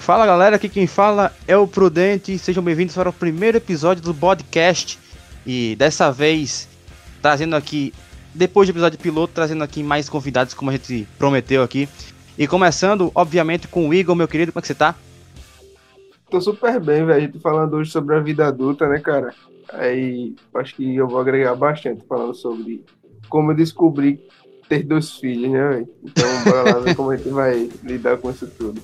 Fala galera, aqui quem fala é o Prudente. Sejam bem-vindos para o primeiro episódio do podcast. E dessa vez, trazendo aqui, depois do episódio piloto, trazendo aqui mais convidados, como a gente prometeu aqui. E começando, obviamente, com o Igor, meu querido, como é que você tá? Tô super bem, velho. A gente falando hoje sobre a vida adulta, né, cara? Aí acho que eu vou agregar bastante falando sobre como eu descobri ter dois filhos, né, velho? Então, bora lá ver como a gente vai lidar com isso tudo.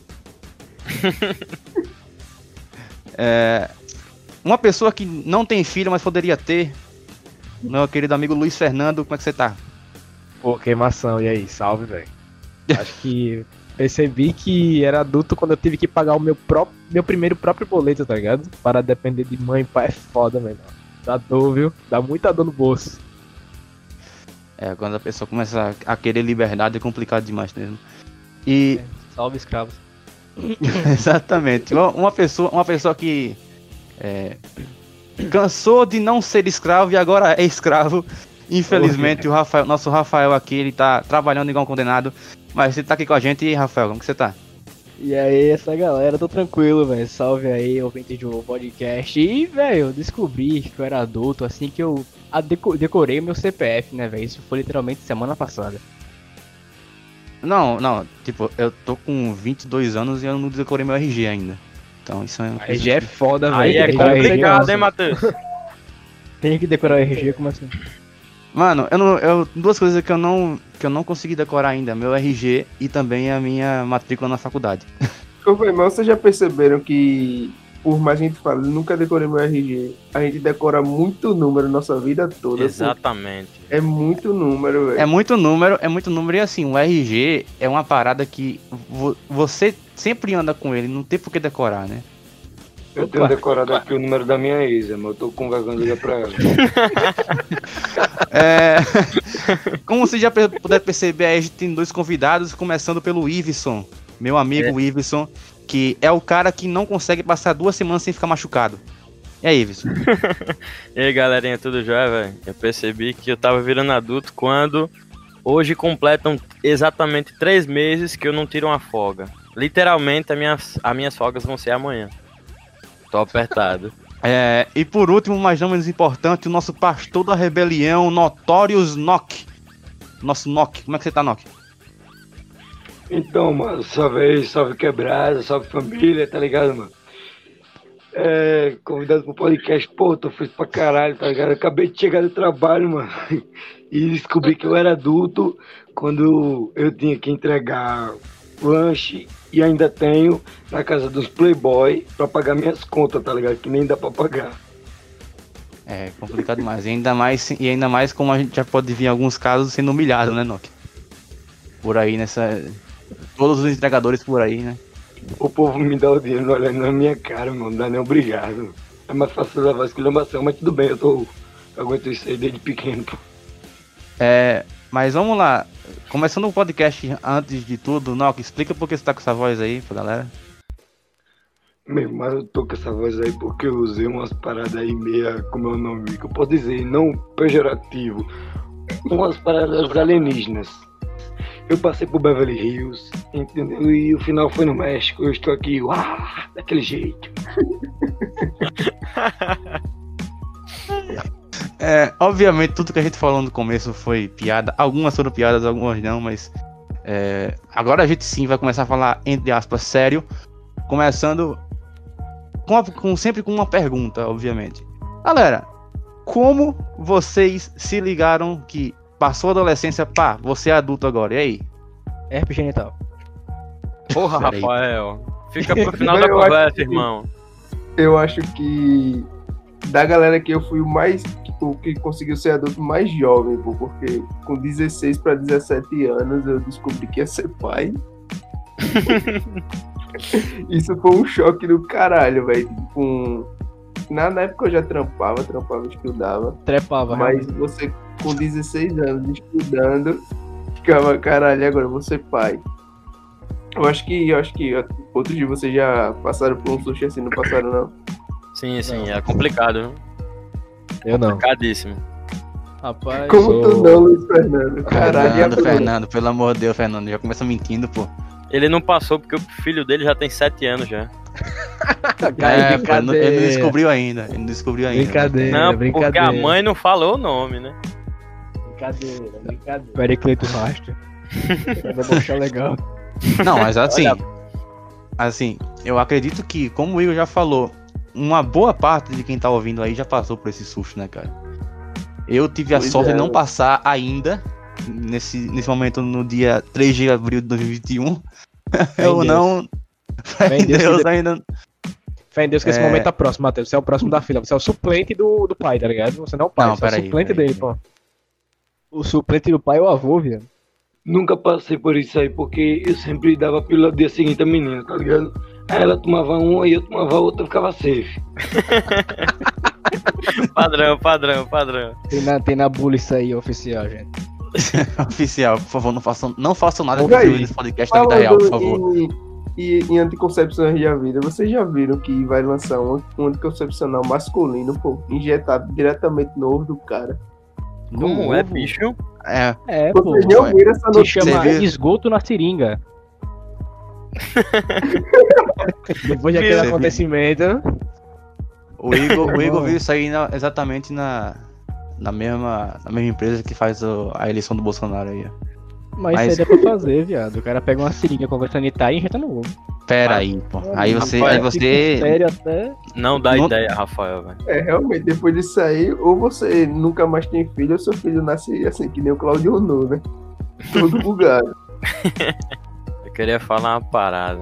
é, uma pessoa que não tem filho, mas poderia ter, meu querido amigo Luiz Fernando, como é que você tá? Pô, queimação, e aí? Salve, velho. Acho que percebi que era adulto quando eu tive que pagar o meu, próprio, meu primeiro próprio boleto, tá ligado? Para depender de mãe e pai é foda, velho. Dá dor, viu? Dá muita dor no bolso. É, quando a pessoa começa a querer liberdade é complicado demais mesmo. E. É, salve escravos. Exatamente. Uma pessoa, uma pessoa que é, cansou de não ser escravo e agora é escravo. Infelizmente, o Rafael, nosso Rafael aqui, ele tá trabalhando igual um condenado. Mas você tá aqui com a gente, Rafael, como que você tá? E aí, essa galera, tô tranquilo, velho. Salve aí, ouvinte de um podcast. E, velho, eu descobri que eu era adulto assim que eu decorei meu CPF, né, velho? Isso foi literalmente semana passada. Não, não, tipo, eu tô com 22 anos e eu não decorei meu RG ainda. Então isso é. RG é foda, velho. Aí é complicado, hein, Matheus? Tem que decorar o RG, como assim? Mano, eu não, eu, duas coisas que eu não que eu não consegui decorar ainda, meu RG e também a minha matrícula na faculdade. Ô, mas vocês já perceberam que por mais que a gente fale, nunca decorei meu RG. A gente decora muito número nossa vida toda. Exatamente. Pô. É muito número, velho. É muito número, é muito número. E assim, o RG é uma parada que vo você sempre anda com ele, não tem por que decorar, né? Eu tenho decorado aqui o número da minha ex, mas eu tô com vergonha de ligar pra ela. é... Como você já puder perceber, a gente tem dois convidados, começando pelo Iveson, meu amigo é. Iveson, que é o cara que não consegue passar duas semanas sem ficar machucado. E aí, Iveson? e aí, galerinha, tudo jóia, velho? Eu percebi que eu tava virando adulto quando hoje completam exatamente três meses que eu não tiro uma folga. Literalmente, as minhas, as minhas folgas vão ser amanhã. Tô apertado. É, e por último, mas não menos importante, o nosso pastor da rebelião, Notorious Nock. Nosso Nock, como é que você tá, Nock? Então, mano, salve aí, salve quebrada, salve família, tá ligado, mano? É, convidado pro podcast, pô, tô feliz pra caralho, tá ligado? Acabei de chegar do trabalho, mano, e descobri que eu era adulto quando eu tinha que entregar lanche e ainda tenho na casa dos playboy para pagar minhas contas, tá ligado? Que nem dá para pagar. É complicado. E ainda mais, e ainda mais como a gente já pode ver em alguns casos sendo humilhado, né, Nokia? Por aí nessa. Todos os entregadores por aí, né? O povo me dá o dinheiro olhando na minha cara, mano. Não dá nem obrigado. É mais fácil levar esculhambação, mas tudo bem, eu tô. Eu aguento isso aí desde pequeno, pô. É. Mas vamos lá. Começando o podcast antes de tudo, Nock, explica por que você tá com essa voz aí pra galera. Meu, mas eu tô com essa voz aí porque eu usei umas paradas aí meia, como é o nome, que eu posso dizer, não pejorativo, umas paradas alienígenas. Eu passei por Beverly Hills, entendeu? E o final foi no México, eu estou aqui, uau, daquele jeito. É, obviamente, tudo que a gente falou no começo foi piada. Algumas foram piadas, algumas não, mas. É, agora a gente sim vai começar a falar, entre aspas, sério. Começando com, com, sempre com uma pergunta, obviamente. Galera, como vocês se ligaram que passou a adolescência, pá, você é adulto agora, e aí? Herpes genital. Porra, Rafael. Fica pro final da conversa, irmão. Eu acho que da galera que eu fui o mais tipo, que conseguiu ser adulto mais jovem, pô, porque com 16 para 17 anos eu descobri que ia ser pai. Isso foi um choque do caralho, velho. Com... Na, na época eu já trampava, trampava, estudava. Trepava, Mas realmente. você com 16 anos estudando, ficava, caralho, agora eu vou ser pai. Eu acho que, eu acho que outros de vocês já passaram por um sushi assim, não passaram não? Sim, sim, não. é complicado. Eu não. Complicadíssimo. Rapaz. Como sou... tu não, Luiz Fernando? Caralho, Fernando, Fernando, pelo amor de Deus, Fernando, já começa mentindo, pô. Ele não passou porque o filho dele já tem 7 anos já. É, pô, ele não- ele não descobriu ainda. Ele não descobriu ainda. Brincadeira, não, brincadeira. porque a mãe não falou o nome, né? Brincadeira, brincadeira. Pericleto Rastro. Vai debochar legal. Não, mas assim. Assim, eu acredito que, como o Igor já falou, uma boa parte de quem tá ouvindo aí já passou por esse susto, né, cara? Eu tive a Pois sorte é. de não passar ainda, nesse, nesse momento, no dia 3 de abril de 2021. eu Deus. não. Fé Fé em Deus que Deus de- ainda. Fé em Deus que esse É. momento tá próximo, Matheus. Você é o próximo da fila. Você é o suplente do, do pai, tá ligado? Você não é o pai, Não, você é o peraí, suplente dele, pô. O suplente do pai é o avô, viado. Nunca passei por isso aí, porque eu sempre dava pílula no dia seguinte a menina, tá ligado? Aí ela tomava uma e eu tomava outra, eu ficava safe. Padrão, padrão, padrão. Tem na, tem na bula isso aí, oficial, gente. Oficial, por favor, não façam, não façam nada nesse podcast da vida real, por favor. em, em, em anticoncepções da vida, vocês já viram que vai lançar um, um anticoncepcional masculino, pô, injetado diretamente no ovo do cara. Como é, bicho? É, É, pô. Se chama esgoto na seringa. Depois daquele viu? acontecimento. o Igor, o Igor viu isso aí na- exatamente na, na, mesma, na mesma empresa que faz o- a eleição do Bolsonaro aí. ó. Mas, Mas- isso aí dá pra fazer, viado. O cara pega uma seringa com água sanitária e injeta no ovo. Pera aí, pô. Aí você. rapaz, Aí você. Sério até. Não dá Não- ideia, Rafael, velho. É, realmente, depois disso aí, ou você nunca mais tem filho, ou seu filho nasce assim, que nem o Claudio Honor, né? Todo bugado. Eu queria falar uma parada.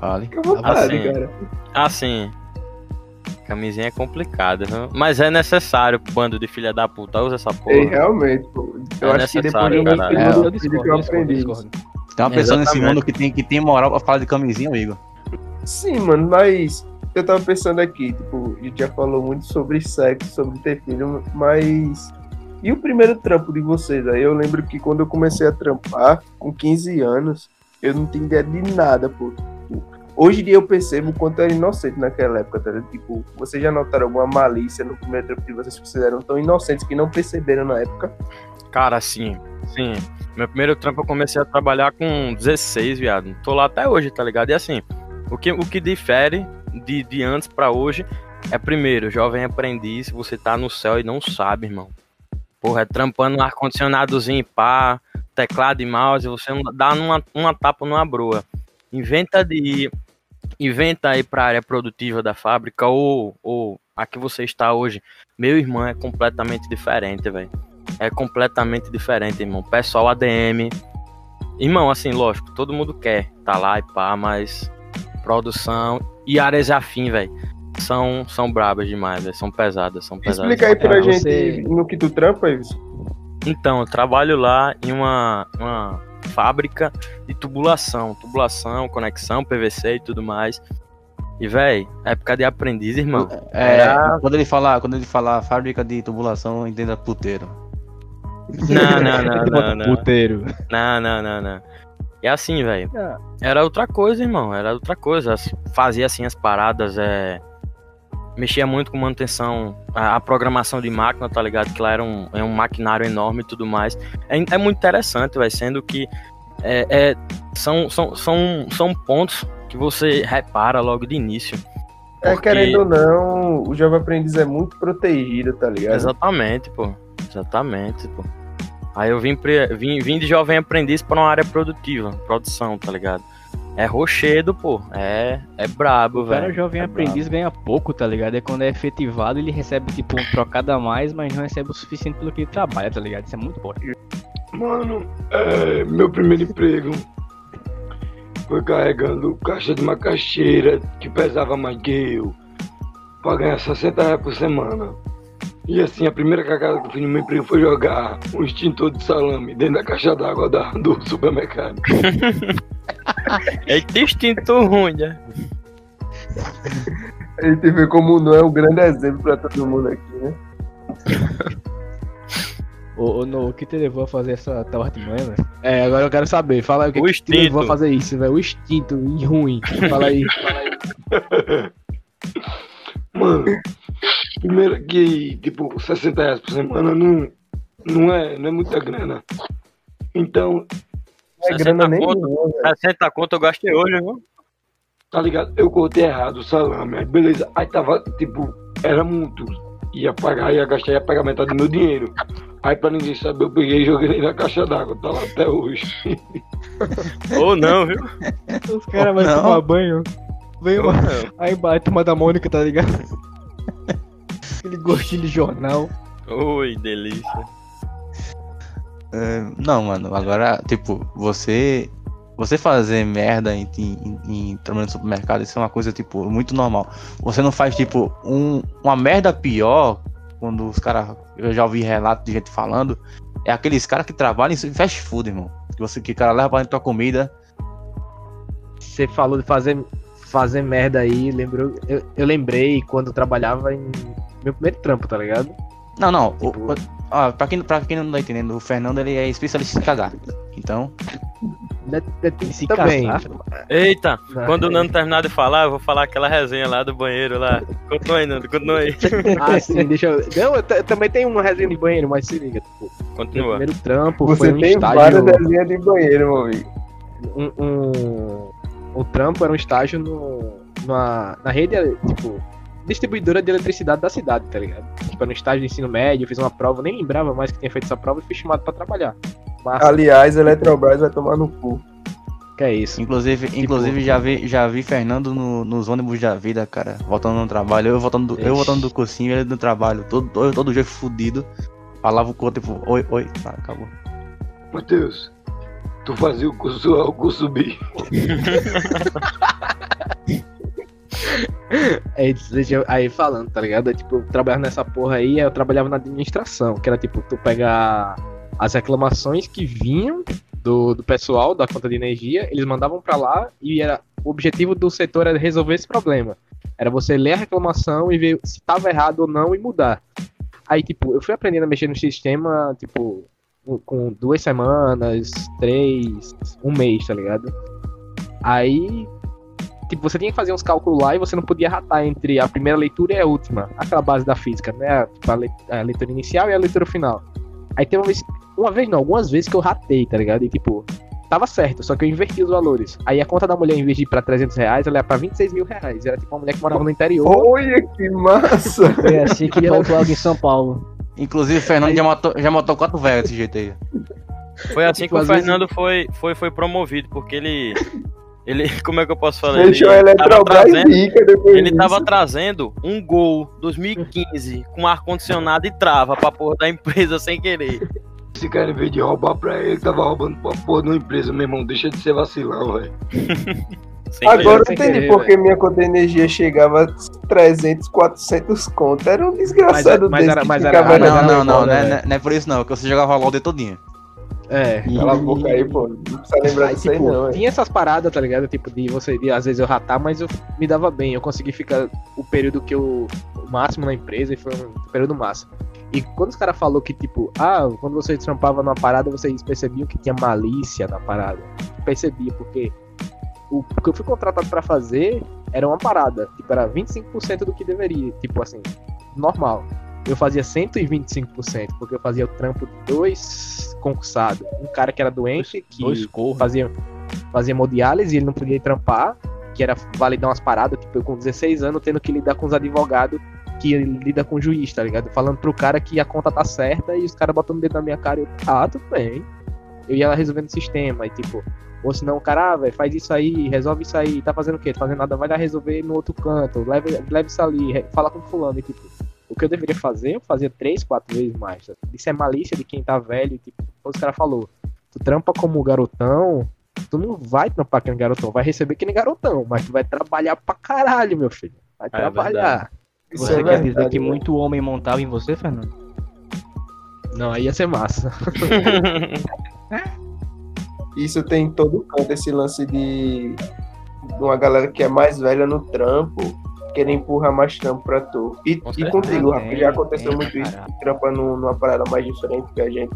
Fale. Fica à vontade, Assim. cara. Assim, camisinha é complicada, viu? Mas é necessário, bando de filha da puta, usa essa porra. É, realmente, pô. Eu É acho que depois de caralho. tempo É, do eu discordo, que eu discordo, aprendi discordo. Tem uma pessoa nesse Exatamente. mundo que tem, que tem moral pra falar de camisinha, Igor. Sim, mano, mas eu tava pensando aqui, tipo, a gente já falou muito sobre sexo, sobre ter filho, mas. E o primeiro trampo de vocês? Aí eu lembro que quando eu comecei a trampar, com 15 anos, eu não tinha ideia de nada, pô. Hoje em dia eu percebo o quanto era inocente naquela época, tá? Tipo, vocês já notaram alguma malícia no primeiro vocês que vocês eram tão inocentes que não perceberam na época? Cara, sim, sim. Meu primeiro trampo eu comecei a trabalhar com 16, viado. Tô lá até hoje, tá ligado? E assim, o que, o que difere de, de antes pra hoje é, primeiro, jovem aprendiz, você tá no céu e não sabe, irmão. Porra, é trampando um ar-condicionadozinho, pá, teclado e mouse, você dá numa, uma tapa numa broa. Inventa de ir, inventa aí pra área produtiva da fábrica ou, ou a que você está hoje. Meu irmão é completamente diferente, velho é completamente diferente, irmão. Pessoal ADM. Irmão, assim, lógico, todo mundo quer tá lá e pá, mas produção e áreas afim, velho. São, são brabas demais, velho. São pesadas, são pesadas. Explica aí pra É, gente você- no que tu trampa, isso. Então, eu trabalho lá em uma, uma fábrica de tubulação. Tubulação, conexão, PVC e tudo mais. E, velho, época de aprendiz, irmão. É, Era- quando ele falar, quando ele falar fábrica de tubulação, entenda puteiro. Não, não, não, não, não. Puteiro. Não, não, não, não. E assim, velho. Ah. Era outra coisa, irmão. Era outra coisa. Fazia assim as paradas, é. Mexia muito com manutenção, a, a programação de máquina, tá ligado? Que lá era um, é um maquinário enorme e tudo mais. É, é muito interessante, vai sendo que é, é- são, são, são, são pontos que você repara logo de início. É, Porque- querendo ou não, o jovem aprendiz é muito protegido, tá ligado? Exatamente, pô. Exatamente, pô. Aí eu vim, pre- vim, vim de jovem aprendiz pra uma área produtiva, produção, tá ligado? É rochedo, pô. É, é brabo, O cara velho. jovem É aprendiz ganha pouco, tá ligado? É quando é efetivado, ele recebe tipo um trocado a mais, mas não recebe o suficiente pelo que ele trabalha, tá ligado? Isso é muito bom. Mano, é, meu primeiro emprego foi carregando caixa de macaxeira que pesava mais que eu, pra ganhar 60 reais por semana. E assim, a primeira cagada que eu fiz no meu emprego foi jogar um extintor de salame dentro da caixa d'água da- do supermercado. É instinto ruim, né? A gente vê como não é um grande exemplo pra todo mundo aqui, né? Ô, ô, no, o que te levou a fazer essa tal artimanha, velho? É, agora eu quero saber. Fala aí o que, O que te levou a fazer isso, velho. O instinto ruim. Fala aí. Fala aí. Mano, primeiro que, tipo, 60 reais por semana não, não, é, não é muita grana. Então, Não é grana 60 nem conto, nenhuma, velho. 60 conto eu gastei hoje, viu? Tá ligado? Eu cortei errado o salame. Aí beleza. Aí tava, tipo, era muito. Ia pagar, ia gastar, ia pagar metade do meu dinheiro. Aí pra ninguém saber, eu peguei e joguei na caixa d'água. Tá lá até hoje. Ou não, viu? Os caras vão Não. tomar banho. Vem uma... Aí bate uma da Mônica, tá ligado? Aquele gostinho de jornal. Oi, delícia. É, não, mano, agora, tipo, você. Você fazer merda em, em, em trabalhando no supermercado, isso é uma coisa, tipo, muito normal. Você não faz, tipo, um, uma merda pior, quando os caras. Eu já ouvi relato de gente falando, é aqueles caras que trabalham em fast food, irmão. Que você que o cara leva pra dentro tua comida. Você falou de fazer, fazer merda aí, lembrou? Eu, eu lembrei quando eu trabalhava em meu primeiro trampo, tá ligado? Não, não. O, Tipo- o- ó, pra, quem, pra quem não tá entendendo, o Fernando ele é especialista em cagar. Então, Se também. Eita, Ah, quando o Nando terminar de falar, eu vou falar aquela resenha lá do banheiro lá. Continua aí, Nando, continua aí. Ah, sim, deixa eu. Não, eu, eu também tenho uma resenha de banheiro, mas se liga, tipo, Continua. primeiro trampo Você foi um tem estágio. várias desenhas de banheiro, meu amigo. um, um, um trampo era um estágio no, numa, na rede, tipo, distribuidora de eletricidade da cidade, tá ligado? Tipo, era um estágio de ensino médio, eu fiz uma prova, nem lembrava mais que tinha feito essa prova e fui chamado pra trabalhar. Massa, Aliás, a Eletrobras vai tomar no cu. que é isso. inclusive, inclusive já vi, já vi Fernando no- nos ônibus da vida, cara, voltando no trabalho, eu voltando, do- eu voltando do cursinho, ele no trabalho, todo, todo, todo dia fudido. Falava o corpo, tipo, oi, oi, tá, acabou. Matheus, tu fazia o curso o curso B. Aí, deixa eu- aí falando, tá ligado? Tipo, eu trabalhava nessa porra aí, aí eu trabalhava na administração, que era tipo, tu pegar as reclamações que vinham do, do pessoal da conta de energia, eles mandavam pra lá e era o objetivo do setor era resolver esse problema. Era você ler a reclamação e ver se tava errado ou não e mudar. Aí, tipo, eu fui aprendendo a mexer no sistema, tipo, com- duas semanas, três, um mês, tá ligado? Aí, tipo, você tinha que fazer uns cálculos lá e você não podia ratar entre a primeira leitura e a última. Aquela base da física, né? Tipo, a, le- a leitura inicial e a leitura final. Aí tem uma vez, uma vez não, algumas vezes que eu ratei, tá ligado? E tipo, tava certo, só que eu inverti os valores. Aí a conta da mulher, em vez de ir pra 300 reais, ela ia pra 26 mil reais. Era tipo uma mulher que morava no interior. Olha que massa! Foi assim que faltou algo em São Paulo. Inclusive, o Fernando já matou, já matou quatro velhos desse jeito aí. Foi assim que o Fernando foi, foi, foi promovido, porque ele. Ele. Como é que eu posso falar? Ele tava trazendo, ele tava trazendo um gol 2015 com ar-condicionado e trava pra porra da empresa sem querer. Esse cara, em vez de roubar pra ele, tava roubando pra porra uma empresa, meu irmão. Deixa de ser vacilão, velho. Sem Agora eu entendi porque minha conta de energia chegava a 300, 400 conto. Era um desgraçado Mas- mas desse era- mas era- Ah, não, não, não, bola, não, é, não é por isso não, que você jogava LOL de todinha. É. Cala a boca aí, pô. Não precisa lembrar Aí, disso aí, tipo, não, é. tinha essas paradas, tá ligado? Tipo, de você, de, às vezes eu ratar, mas eu me dava bem. Eu consegui ficar o período que eu. O máximo na empresa e foi um período máximo. E quando os caras falaram que, tipo, ah, quando você trampava numa parada, vocês percebiam que tinha malícia na parada. Eu percebia, porque o que eu fui contratado pra fazer era uma parada. Tipo, era 25% do que deveria. Tipo assim, normal. Eu fazia 125%, porque eu fazia o trampo de dois concursados. Um cara que era doente, que Dois fazia, fazia hemodiálise e ele não podia ir trampar, que era validar umas paradas, tipo, eu com 16 anos tendo que lidar com os advogados que lida com o juiz, tá ligado? Falando pro cara que a conta tá certa e os caras botando o dedo na minha cara e eu, ah, tudo bem. Eu ia lá resolvendo o sistema e tipo, ou senão o cara, ah, velho, faz isso aí, resolve isso aí, tá fazendo o quê? Tá fazendo nada, vai lá resolver no outro canto, leva, leva isso ali, fala com fulano e tipo, o que eu deveria fazer, eu fazia três, quatro vezes mais. tá? Isso é malícia de quem tá velho, tipo, como os caras falou, tu trampa como garotão, tu não vai trampar aquele garotão, vai receber aquele garotão, mas tu vai trabalhar pra caralho, meu filho. Vai É trabalhar. Isso Você é quer dizer verdade, que né? muito homem montava em você, Fernando? Não, aí ia ser massa. Isso tem em todo canto, esse lance de uma galera que é mais velha no trampo, querer empurrar mais trampo pra tu. E, Com e contigo, Rafa, já aconteceu tem, muito isso, trampa num- numa parada mais diferente que a gente.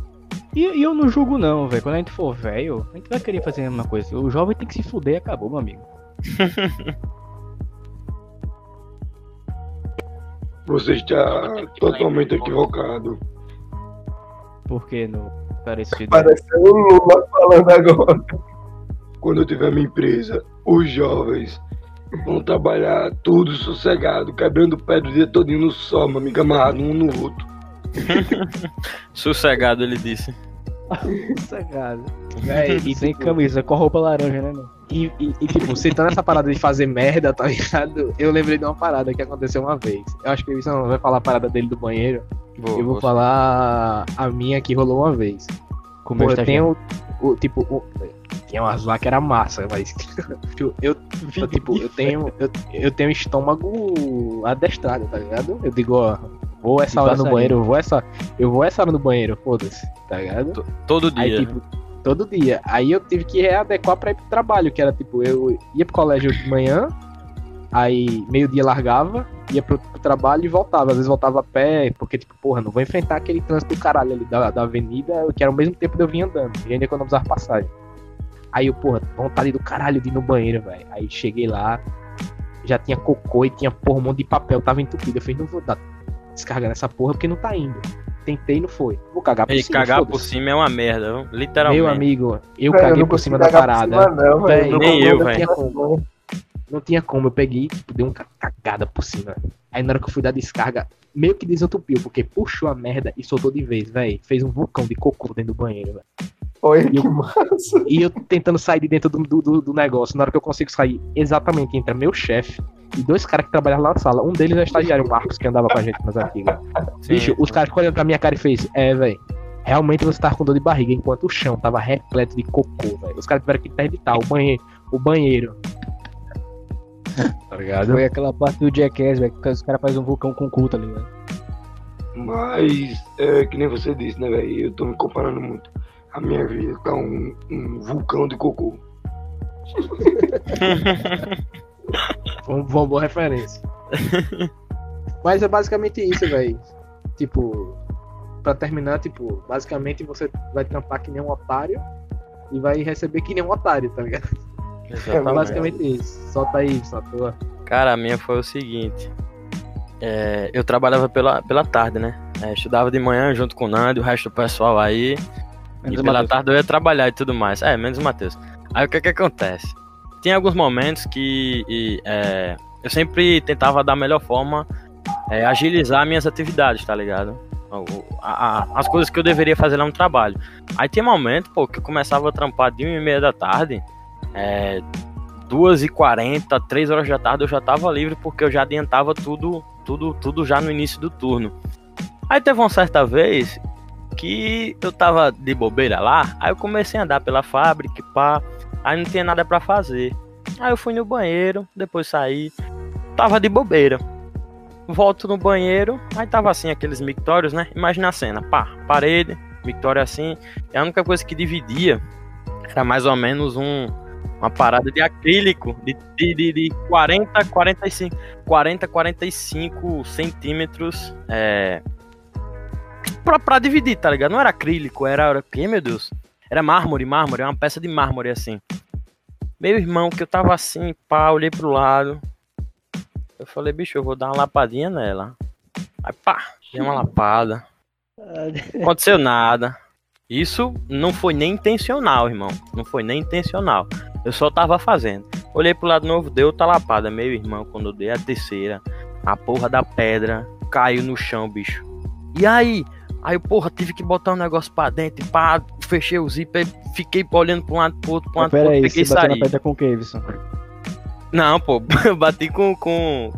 E, e eu não julgo não, velho. Quando a gente for velho, a gente vai querer fazer a mesma coisa. O jovem tem que se fuder e acabou, meu amigo. Você está totalmente equivocado. Porque no. Parece que. Pareceu o Lula falando agora. Quando eu tiver minha empresa, os jovens vão trabalhar tudo sossegado, quebrando o pé do dia todinho no sol, meu amigo, amarrado um no outro. Sossegado, ele disse. Sossegado. Véi, e Sem tipo, camisa, com a roupa laranja, né, mano? E, e, e, tipo, você tá nessa parada de fazer merda, tá ligado? Eu lembrei de uma parada que aconteceu uma vez. Eu acho que o não vai falar a parada dele do banheiro. Vou, eu vou falar a minha que rolou uma vez. Com o Pô, eu tenho o tipo. O, tinha umas lá que era massa, mas. eu, eu, eu, tipo, eu tenho. Eu, eu tenho estômago adestrado, tá ligado? Eu digo, ó, vou essa hora no banheiro, eu vou essa. Eu vou essa hora no banheiro, foda-se, tá ligado? Todo dia. Aí, tipo, todo dia. Aí eu tive que readequar pra ir pro trabalho, que era tipo, eu ia pro colégio de manhã, aí meio-dia largava, ia pro, pro trabalho e voltava. Às vezes voltava a pé, porque, tipo, porra, não vou enfrentar aquele trânsito do caralho ali da, da avenida, que era o mesmo tempo de eu vir andando, e ainda economizar passagem. Aí eu, porra, vontade do caralho de ir no banheiro, velho. Aí cheguei lá, já tinha cocô e tinha, porra, um monte de papel, tava entupido. Eu falei, não vou dar descarga nessa porra porque não tá indo. Tentei e não foi. Vou cagar por E cima. cagar por cima é uma merda, literalmente. Meu amigo, eu caguei não por cima da parada. cima, não, Véi, velho. Nem Não eu, velho. Não tinha como, eu peguei, tipo, dei uma cagada por cima. Aí na hora que eu fui dar descarga, meio que desentupiu, porque puxou a merda e soltou de vez, velho. Fez um vulcão de cocô dentro do banheiro, velho. Olha E que eu- massa. E eu tentando sair de dentro do, do, do- negócio. Na hora que eu consigo sair, exatamente entra meu chefe e dois caras que trabalhavam lá na sala. Um deles é o estagiário, o Marcos, que andava com a gente nas antigas. Sim. Bicho, os caras ficam olhando pra minha cara e fez, é, velho. Realmente você tava com dor de barriga, enquanto o chão tava repleto de cocô, velho. Os caras tiveram que interditar o banheiro. O banheiro. tá ligado? Foi aquela parte do Jackass, velho, que os caras fazem um vulcão com cu, tá ligado? Mas, é que nem você disse, né, velho? Eu tô me comparando muito. A minha vida tá um, um vulcão de cocô. Uma, uma boa referência. Mas é basicamente isso, velho. Tipo, pra terminar, tipo, basicamente você vai trampar que nem um otário e vai receber que nem um otário, tá ligado? É basicamente isso. Solta aí, só tua. Cara, a minha foi o seguinte. É, eu trabalhava pela, pela tarde, né? É, estudava de manhã junto com o Nando, o resto do pessoal aí. Menos e pela Matheus. tarde eu ia trabalhar e tudo mais. É, menos o Matheus. Aí o que que acontece? Tem alguns momentos que e, é, eu sempre tentava da melhor forma é, agilizar minhas atividades, tá ligado? A- a- as coisas que eu deveria fazer lá no trabalho. Aí tem momento, pô, que eu começava a trampar de 1 e meia da tarde, é, 2 e 40, 3 horas da tarde eu já tava livre porque eu já adiantava tudo, tudo, tudo já no início do turno. Aí teve uma certa vez que eu tava de bobeira lá, aí eu comecei a andar pela fábrica, pá, aí não tinha nada pra fazer. Aí eu fui no banheiro, depois saí, tava de bobeira. Volto no banheiro, aí tava assim, aqueles mictórios, né? Imagina a cena, pá, parede, mictório assim, e a única coisa que dividia era mais ou menos um, uma parada de acrílico de, de, de, de 40, 45, 40, 45 centímetros, é, pra, pra dividir, tá ligado? Não era acrílico, era, era o quê, meu Deus? Era mármore, mármore, uma peça de mármore assim. Meu irmão, que eu tava assim, pá, olhei pro lado. Eu falei, bicho, eu vou dar uma lapadinha nela. Aí pá, dei uma lapada. Não aconteceu nada. Isso não foi nem intencional, irmão. Não foi nem intencional. Eu só tava fazendo. Olhei pro lado novo, deu outra lapada. Meu irmão, quando eu dei a terceira, a porra da pedra caiu no chão, bicho. E aí? Aí, porra, tive que botar um negócio pra dentro, pá, fechei o zíper, fiquei olhando pra um lado pro outro, pra um lado pro outro, aí, peguei você e saí. pedra com o Wilson? Não, pô, eu bati com, com,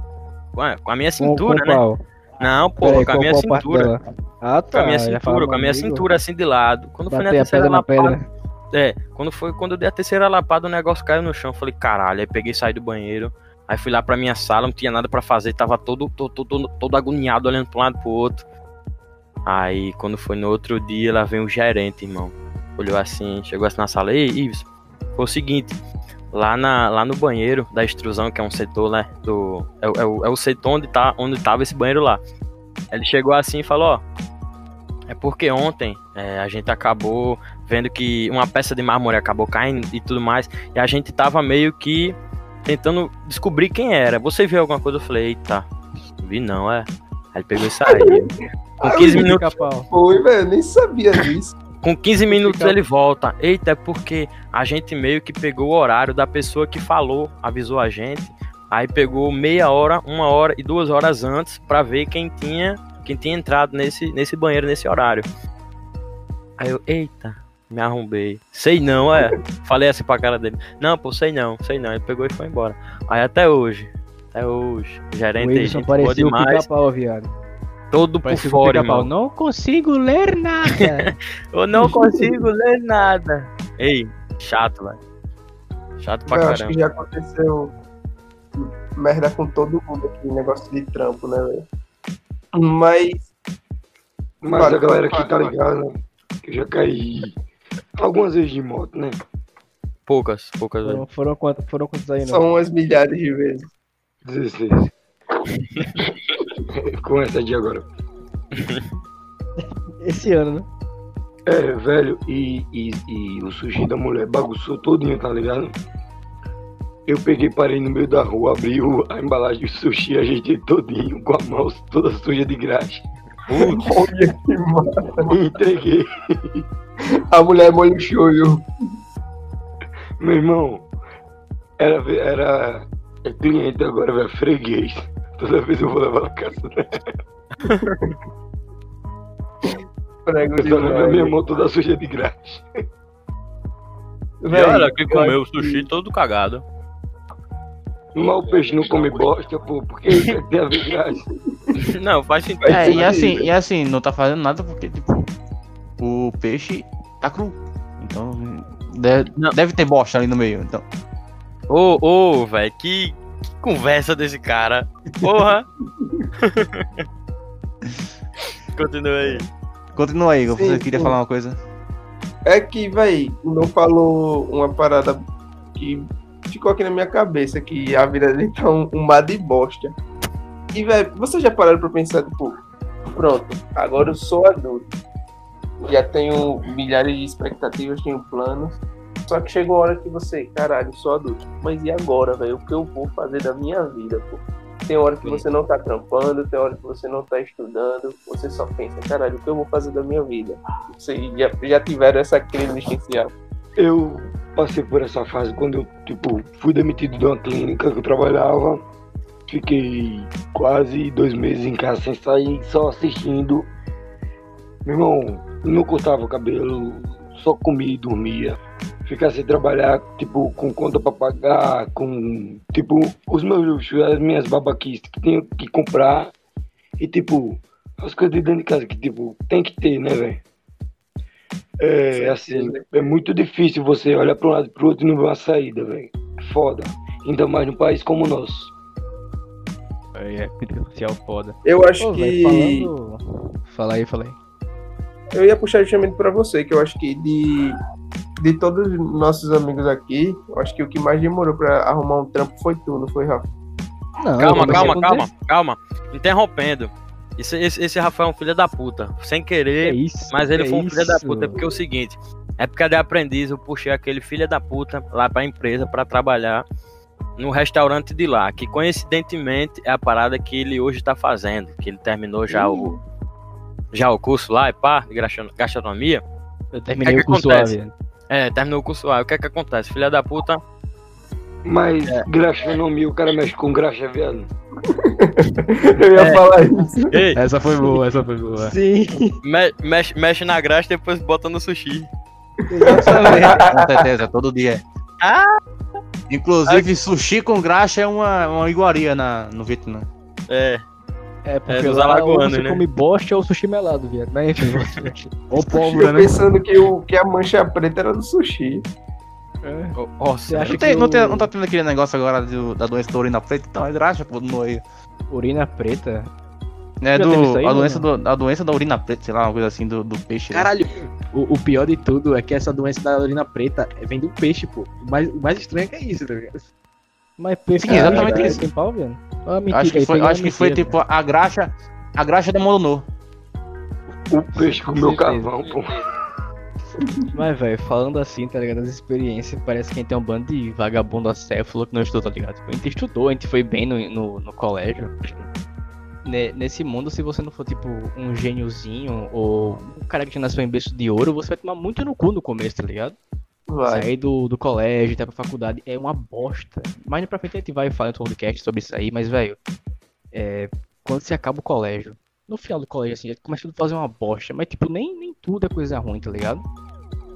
com a- com minha Com, cintura, com né? qual? Não, pô, com a minha cintura. Ah, Com tá. a minha cintura, com a minha amigo. cintura assim de lado. Quando foi na terceira lapada. É, quando foi quando eu dei a terceira lapada, o negócio caiu no chão. Eu falei, caralho, aí peguei e saí do banheiro. Aí fui lá pra minha sala, não tinha nada pra fazer, tava todo, todo, todo, todo agoniado, olhando pra um lado pro outro. Aí, quando foi no outro dia, lá vem o gerente, irmão. Olhou assim, chegou assim na sala, ei, Ives, foi o seguinte, lá, na, lá no banheiro da extrusão, que é um setor, né, do... É, é o, é o setor onde, tá, onde tava esse banheiro lá. Ele chegou assim e falou, ó, é porque ontem é, a gente acabou vendo que uma peça de mármore acabou caindo e tudo mais, e a gente tava meio que tentando descobrir quem era. Você viu alguma coisa? Eu falei, eita, vi não, é. Aí ele pegou e saiu. Com 15 minutos. Foi, velho, nem sabia disso. com 15 minutos ele volta. Eita, é porque a gente meio que pegou o horário da pessoa que falou, avisou a gente. Aí pegou meia hora, uma hora e duas horas antes pra ver quem tinha, quem tinha entrado nesse, nesse banheiro nesse horário. Aí eu, eita, me arrombei. Sei não, é. Falei assim pra cara dele. Não, pô, sei não, sei não. Ele pegou e foi embora. Aí até hoje, até hoje, o O gerente é Wilson parecia o demais, pica-pau, viado. todo por Parecia o fora, irmão. Não consigo ler nada. Eu não consigo ler nada. Ei, chato, velho. Chato pra Eu acho caramba. que já aconteceu merda com todo mundo aqui, negócio de trampo, né, velho? Mas. Mas a galera aqui tá fala. ligada, né? Que eu já caí algumas vezes de moto, né? Poucas, poucas, velho. foram, foram, quantos, foram quantos aí, não? São umas milhares de vezes. 16. Com essa de agora. Esse ano, né? É, velho, e, e, e o sushi da mulher bagunçou todinho, tá ligado? Eu peguei, parei no meio da rua, abri o- a embalagem do sushi, ajeitei todinho, com a mão toda suja de graxa. Olha que massa. Entreguei. A mulher molho shoyu. Meu irmão, era, era é cliente agora, velho, freguês. Toda vez eu vou levar na casa dela. Prego Eu tô na minha mão toda suja de graxa. E Véi, olha, que eu comeu o sushi todo cagado. Mas o peixe não come bosta, pô, porque é tem a ver. Não, faz sentido. É, e assim, e assim, não tá fazendo nada porque, tipo, o peixe tá cru. Então, deve, deve ter bosta ali no meio. Então, Ô, ô, velho, que, que conversa desse cara. Porra. Continua aí. continua aí, Sim, você queria sim. falar uma coisa? É que, véi, não falou uma parada que ficou aqui na minha cabeça, que a vida dele tá um, um mar de bosta. E, velho, vocês já pararam pra pensar, tipo, pronto, agora eu sou adulto. Já tenho milhares de expectativas, tenho planos. Só que chegou a hora que você, caralho, sou adulto. Mas e agora, velho? O que eu vou fazer da minha vida, pô? Tem hora que você não tá trampando, tem hora que você não tá estudando, você só pensa, caralho, o que eu vou fazer da minha vida? Vocês já, já tiveram essa crise existencial. Eu passei por essa fase quando eu, tipo, fui demitido de uma clínica que eu trabalhava. Fiquei quase dois meses em casa sem sair, só assistindo. Meu irmão, não cortava o cabelo, só comia e dormia. Ficar sem trabalhar, tipo, com conta pra pagar, com, tipo, os meus luxos, as minhas babaquices que tenho que comprar. E, tipo, as coisas de dentro de casa que, tipo, tem que ter, né, velho? É, assim, é muito difícil você olhar para um lado e pro outro e não ver uma saída, velho. Foda. Ainda mais num país como o nosso. É, crítica social foda. Eu acho Ô, que. velho, falando... Fala aí, fala aí. Eu ia puxar justamente pra você, que eu acho que de, de todos os nossos amigos aqui, eu acho que o que mais demorou pra arrumar um trampo foi tu, não foi, Rafa? Não, Calma, calma, calma, calma. Interrompendo. Esse, esse, esse Rafael é um filho da puta. Sem Que querer, isso? mas ele que foi um filho da isso? puta. É porque é o seguinte: época de aprendiz, eu puxei aquele filho da puta lá pra empresa pra trabalhar no restaurante de lá. Que coincidentemente é a parada que ele hoje tá fazendo. Que ele terminou já o. Já o curso lá, e pá, de gastrono- gastronomia. Eu terminei O o que curso acontece? suave. É, terminou o curso lá. O que é que acontece? Filha da puta. Mas graxonomia, o cara mexe com graxa, viado. Eu ia É. falar isso. Ei, Essa foi boa, essa foi boa. Sim. me- mexe, mexe na graxa e depois bota no sushi. Com certeza, todo dia. Ah! Inclusive, sushi com graxa é uma, uma iguaria na, no Vietnã. É, É, porque lá ou alagoanos, você né? come bosta ou sushi melado, viado. Ou Eu pólvora, né? pensando que, o, que a mancha preta era do sushi. É. nossa. Você acha Não, tem, que não, tem- o- não tá tendo aquele negócio agora do- da doença da urina preta? Então é graxa, pô, no aí. Urina preta? É do, aí, a, doença do, a doença da urina preta, sei lá, uma coisa assim do, do peixe. né? Caralho, o, o pior de tudo é que essa doença da urina preta vem do peixe, pô. O mais, o mais estranho é que é isso, tá ligado? Mas peixe Sim, exatamente cara, isso. Tem pau, velho? Ah, Eu mentira, acho que foi, acho que foi tipo a graxa. A graxa da Molonô. O peixe comeu certeza. carvão, pô. Mas, velho, falando assim, tá ligado? As experiências, parece que a gente tem um bando de vagabundo acéfalo que não estudou, tá ligado? Tipo, A gente estudou, a gente foi bem no, no, no colégio. ne- nesse mundo, se você não for, tipo, um gêniozinho ou um cara que nasceu em berço de ouro, você vai tomar muito no cu no começo, tá ligado? Vai. Sair do, do colégio, até pra faculdade é uma bosta. Mais pra frente a gente vai falar no podcast sobre isso aí, mas, velho, é, quando você acaba o colégio, no final do colégio, assim, já começa a fazer uma bosta, mas, tipo, nem, nem tudo é coisa ruim, tá ligado?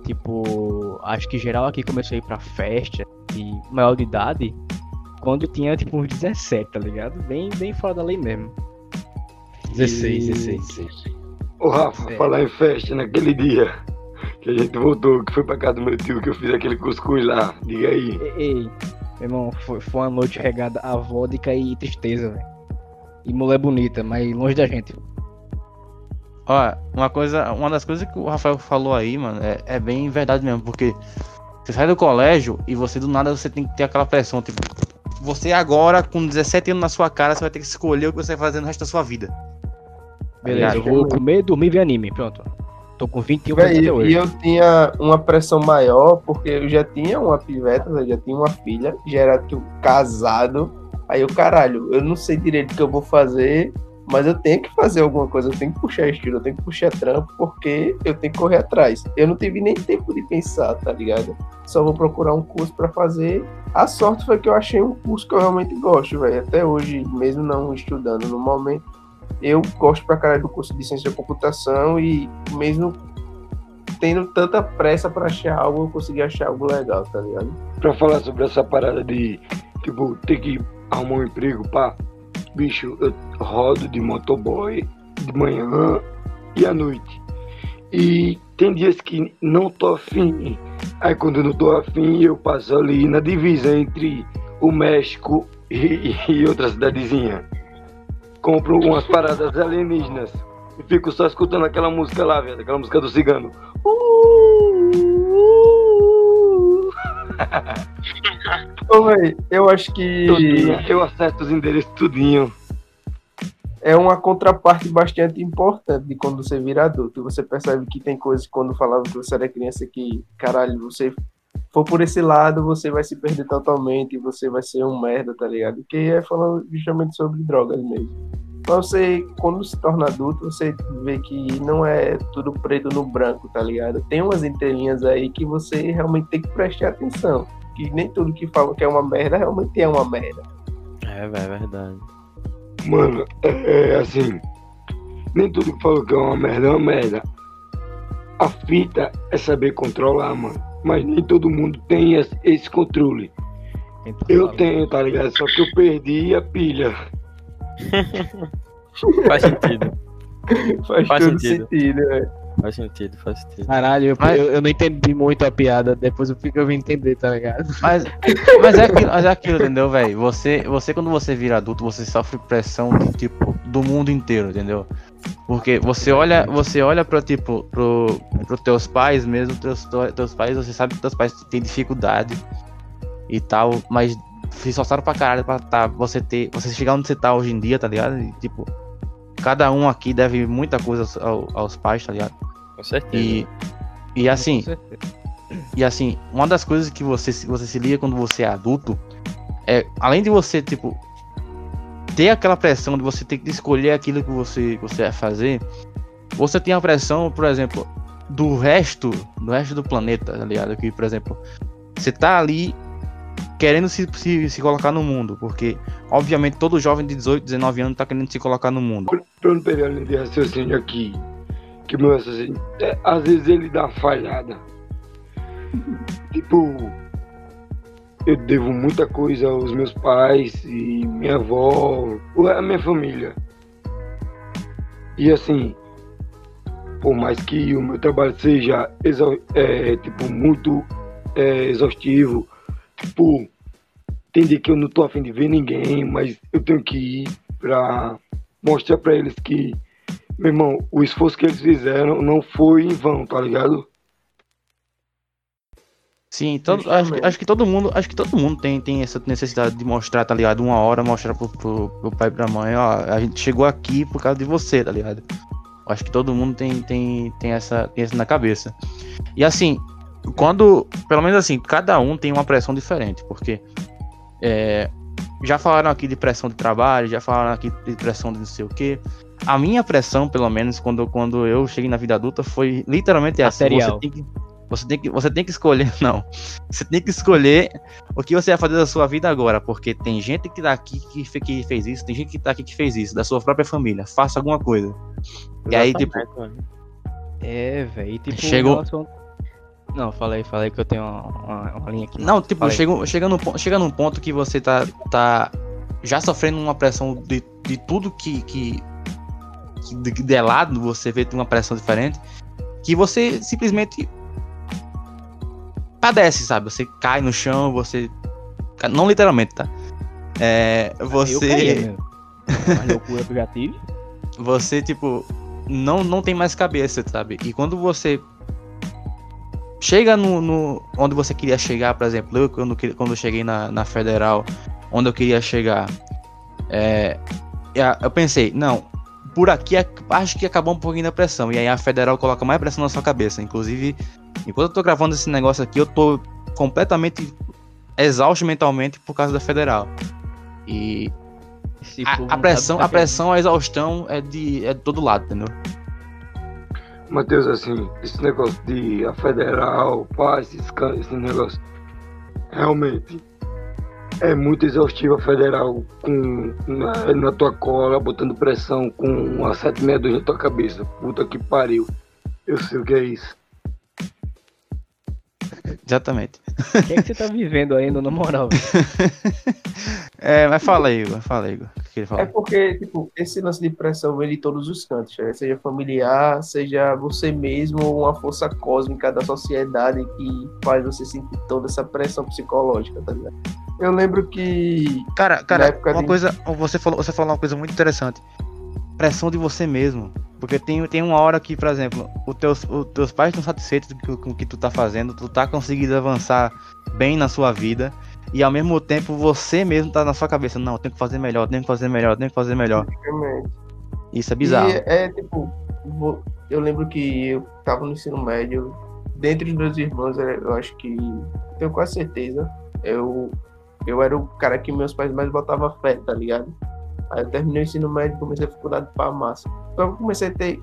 Tipo, acho que geral aqui começou a ir pra festa e maior de idade quando tinha, tipo, uns 17, tá ligado? Bem, bem fora da lei mesmo. 16, E- 16, 16. Ô Rafa, É. falar em festa naquele dia que a gente voltou, que foi pra casa do meu tio, que eu fiz aquele cuscuz lá. Diga aí. Ei, ei, meu irmão, foi, foi uma noite regada a vodka e tristeza, velho. E mulher bonita, mas longe da gente. Ó, uma coisa, uma das coisas que o Rafael falou aí, mano, é, é bem verdade mesmo, porque você sai do colégio e você do nada você tem que ter aquela pressão, tipo, você agora com 17 anos na sua cara, você vai ter que escolher o que você vai fazer no resto da sua vida. Beleza, eu ligado? vou comer, dormir e ver anime, pronto. Tô com 21 Véi, anos até e eu tinha uma pressão maior, porque eu já tinha uma piveta, eu já tinha uma filha, já era tipo, casado. Aí eu, caralho, eu não sei direito o que eu vou fazer, mas eu tenho que fazer alguma coisa, eu tenho que puxar estilo, eu tenho que puxar trampo, porque eu tenho que correr atrás. Eu não tive nem tempo de pensar, tá ligado? Só vou procurar um curso pra fazer. A sorte foi que eu achei um curso que eu realmente gosto, velho. Até hoje, mesmo não estudando no momento, eu gosto pra caralho do curso de ciência da computação e mesmo tendo tanta pressa pra achar algo, eu consegui achar algo legal, tá ligado? Pra falar sobre essa parada de, tipo, ter que arrumar um emprego, pá. Bicho, eu rodo de motoboy de manhã e à noite. E tem dias que não tô afim. Aí quando eu não tô afim, eu passo ali na divisa entre o México e, e outra cidadezinha. Compro umas paradas alienígenas. E fico só escutando aquela música lá, velho, aquela música do cigano. Uh, Ô, véi, eu acho que tudinho, eu acerto os endereços tudinho. é uma contraparte bastante importante de quando você vira adulto. Você percebe que tem coisas quando falava que você era criança que, caralho, você for por esse lado, você vai se perder totalmente e você vai ser um merda, tá ligado? Que é falando justamente sobre drogas mesmo. Mas você, quando se torna adulto, você vê que não é tudo preto no branco, tá ligado? Tem umas entrelinhas aí que você realmente tem que prestar atenção. Que nem tudo que falam que é uma merda, realmente é uma merda. É, é verdade. Mano, é, é assim. Nem tudo que falou que é uma merda é uma merda. A fita é saber controlar, mano. Mas nem todo mundo tem esse, controle. Tá Eu tenho, tá ligado? Só que eu perdi a pilha. Faz sentido, Faz, Faz todo sentido. sentido, velho. Faz sentido, faz sentido. Caralho, eu, Mas- eu, eu não entendi muito a piada, depois eu fico eu vim entender, tá ligado? Mas, mas é aquilo, mas é aquilo, entendeu, velho? Você, você, quando você vira adulto, você sofre pressão de, tipo, do mundo inteiro, entendeu? Porque você olha, você olha pra, tipo, pro, pro teus pais mesmo, teus, teus pais, você sabe que teus pais têm dificuldade e tal, mas se esforçaram pra caralho pra tá, você ter, você chegar onde você tá hoje em dia, tá ligado? E, tipo, cada um aqui deve muita coisa aos, ao- aos pais, tá ligado? Com certeza. E, e assim, certeza. e assim, uma das coisas que você, se- você se liga quando você é adulto é, além de você, tipo, ter aquela pressão de você ter que escolher aquilo que você, que você vai fazer, você tem a pressão, por exemplo, do resto, do resto do planeta, tá ligado? Que, por exemplo, você tá ali querendo se, se, se colocar no mundo, porque, obviamente, todo jovem de 18, 19 anos tá querendo se colocar no mundo. Perder a linha de raciocínio aqui. Que raciocínio. é, às vezes ele dá falhada. Tipo. Eu devo muita coisa aos meus pais e minha avó, a minha família. E assim, por mais que o meu trabalho seja é, tipo, muito é, exaustivo, tipo, dia que eu não tô afim de ver ninguém, mas eu tenho que ir pra mostrar pra eles que, meu irmão, o esforço que eles fizeram não foi em vão, tá ligado? Sim, todo, acho, acho que todo mundo, acho que todo mundo tem, tem essa necessidade de mostrar, tá ligado? Uma hora mostrar pro, pro, pro pai e pra mãe, ó, a gente chegou aqui por causa de você, tá ligado? Acho que todo mundo tem, tem, tem, essa, tem isso na cabeça. E assim, quando, pelo menos assim, cada um tem uma pressão diferente, porque é, já falaram aqui de pressão de trabalho, já falaram aqui de pressão de não sei o quê. A minha pressão, pelo menos, quando, quando eu cheguei na vida adulta, foi literalmente essa. Você tem, que, você, tem que, você tem que escolher, não. Você tem que escolher o que você vai fazer da sua vida agora, porque tem gente que tá aqui que, que fez isso, tem gente que tá aqui que fez isso, da sua própria família. Faça alguma coisa. E aí, tipo, Exatamente. É, velho. E tipo, Chegou- relação- Não, falei, falei que eu tenho uma, uma- uma linha aqui. Não, tipo, chega, chega, num, chega num ponto que você tá, tá já sofrendo uma pressão de, de tudo que, que, que de, lado você vê uma pressão diferente, que você simplesmente padece, sabe? Você cai no chão, você. Não literalmente, tá? É, você. loucura que eu já tive. Você, tipo, não, não tem mais cabeça, sabe? E quando você chega no, no- onde você queria chegar, por exemplo, eu quando, quando eu cheguei na, na federal, onde eu queria chegar, é, eu pensei, não, por aqui é- acho que acabou um pouquinho da pressão. E aí a federal coloca mais pressão na sua cabeça. Inclusive, enquanto eu tô gravando esse negócio aqui, eu tô completamente exausto mentalmente por causa da federal. E Esse a, a não pressão, a pressão, a exaustão é de, é de todo lado, entendeu? Matheus, assim, esse negócio de a federal, esses, can- esse negócio. Realmente é muito exaustivo a federal com na, na tua cola, botando pressão com a 762 na tua cabeça. Puta que pariu. Eu sei o que é isso. Exatamente. O que é que você tá vivendo ainda, na moral? É, mas fala aí, Igor. Fala aí, Igor. O que ele É porque, tipo, esse lance de pressão vem de todos os cantos, né? seja familiar, seja você mesmo, ou uma força cósmica da sociedade que faz você sentir toda essa pressão psicológica, tá ligado? Eu lembro que Cara, cara, uma de- coisa. Você falou, você falou uma coisa muito interessante. Pressão de você mesmo. Porque tem, tem uma hora que, por exemplo, os teus, os teus pais estão satisfeitos com, o que tu tá fazendo, tu tá conseguindo avançar bem na sua vida. E ao mesmo tempo você mesmo tá na sua cabeça, não, eu tenho que fazer melhor, eu tenho que fazer melhor, tenho que fazer melhor. Isso é bizarro. E é tipo, vo- eu lembro que eu tava no ensino médio, dentre os meus irmãos, eu acho que, tenho quase certeza, eu, eu era o cara que meus pais mais botavam fé, tá ligado? Aí eu terminei o ensino médio, comecei a faculdade pra massa. Então eu comecei a ter,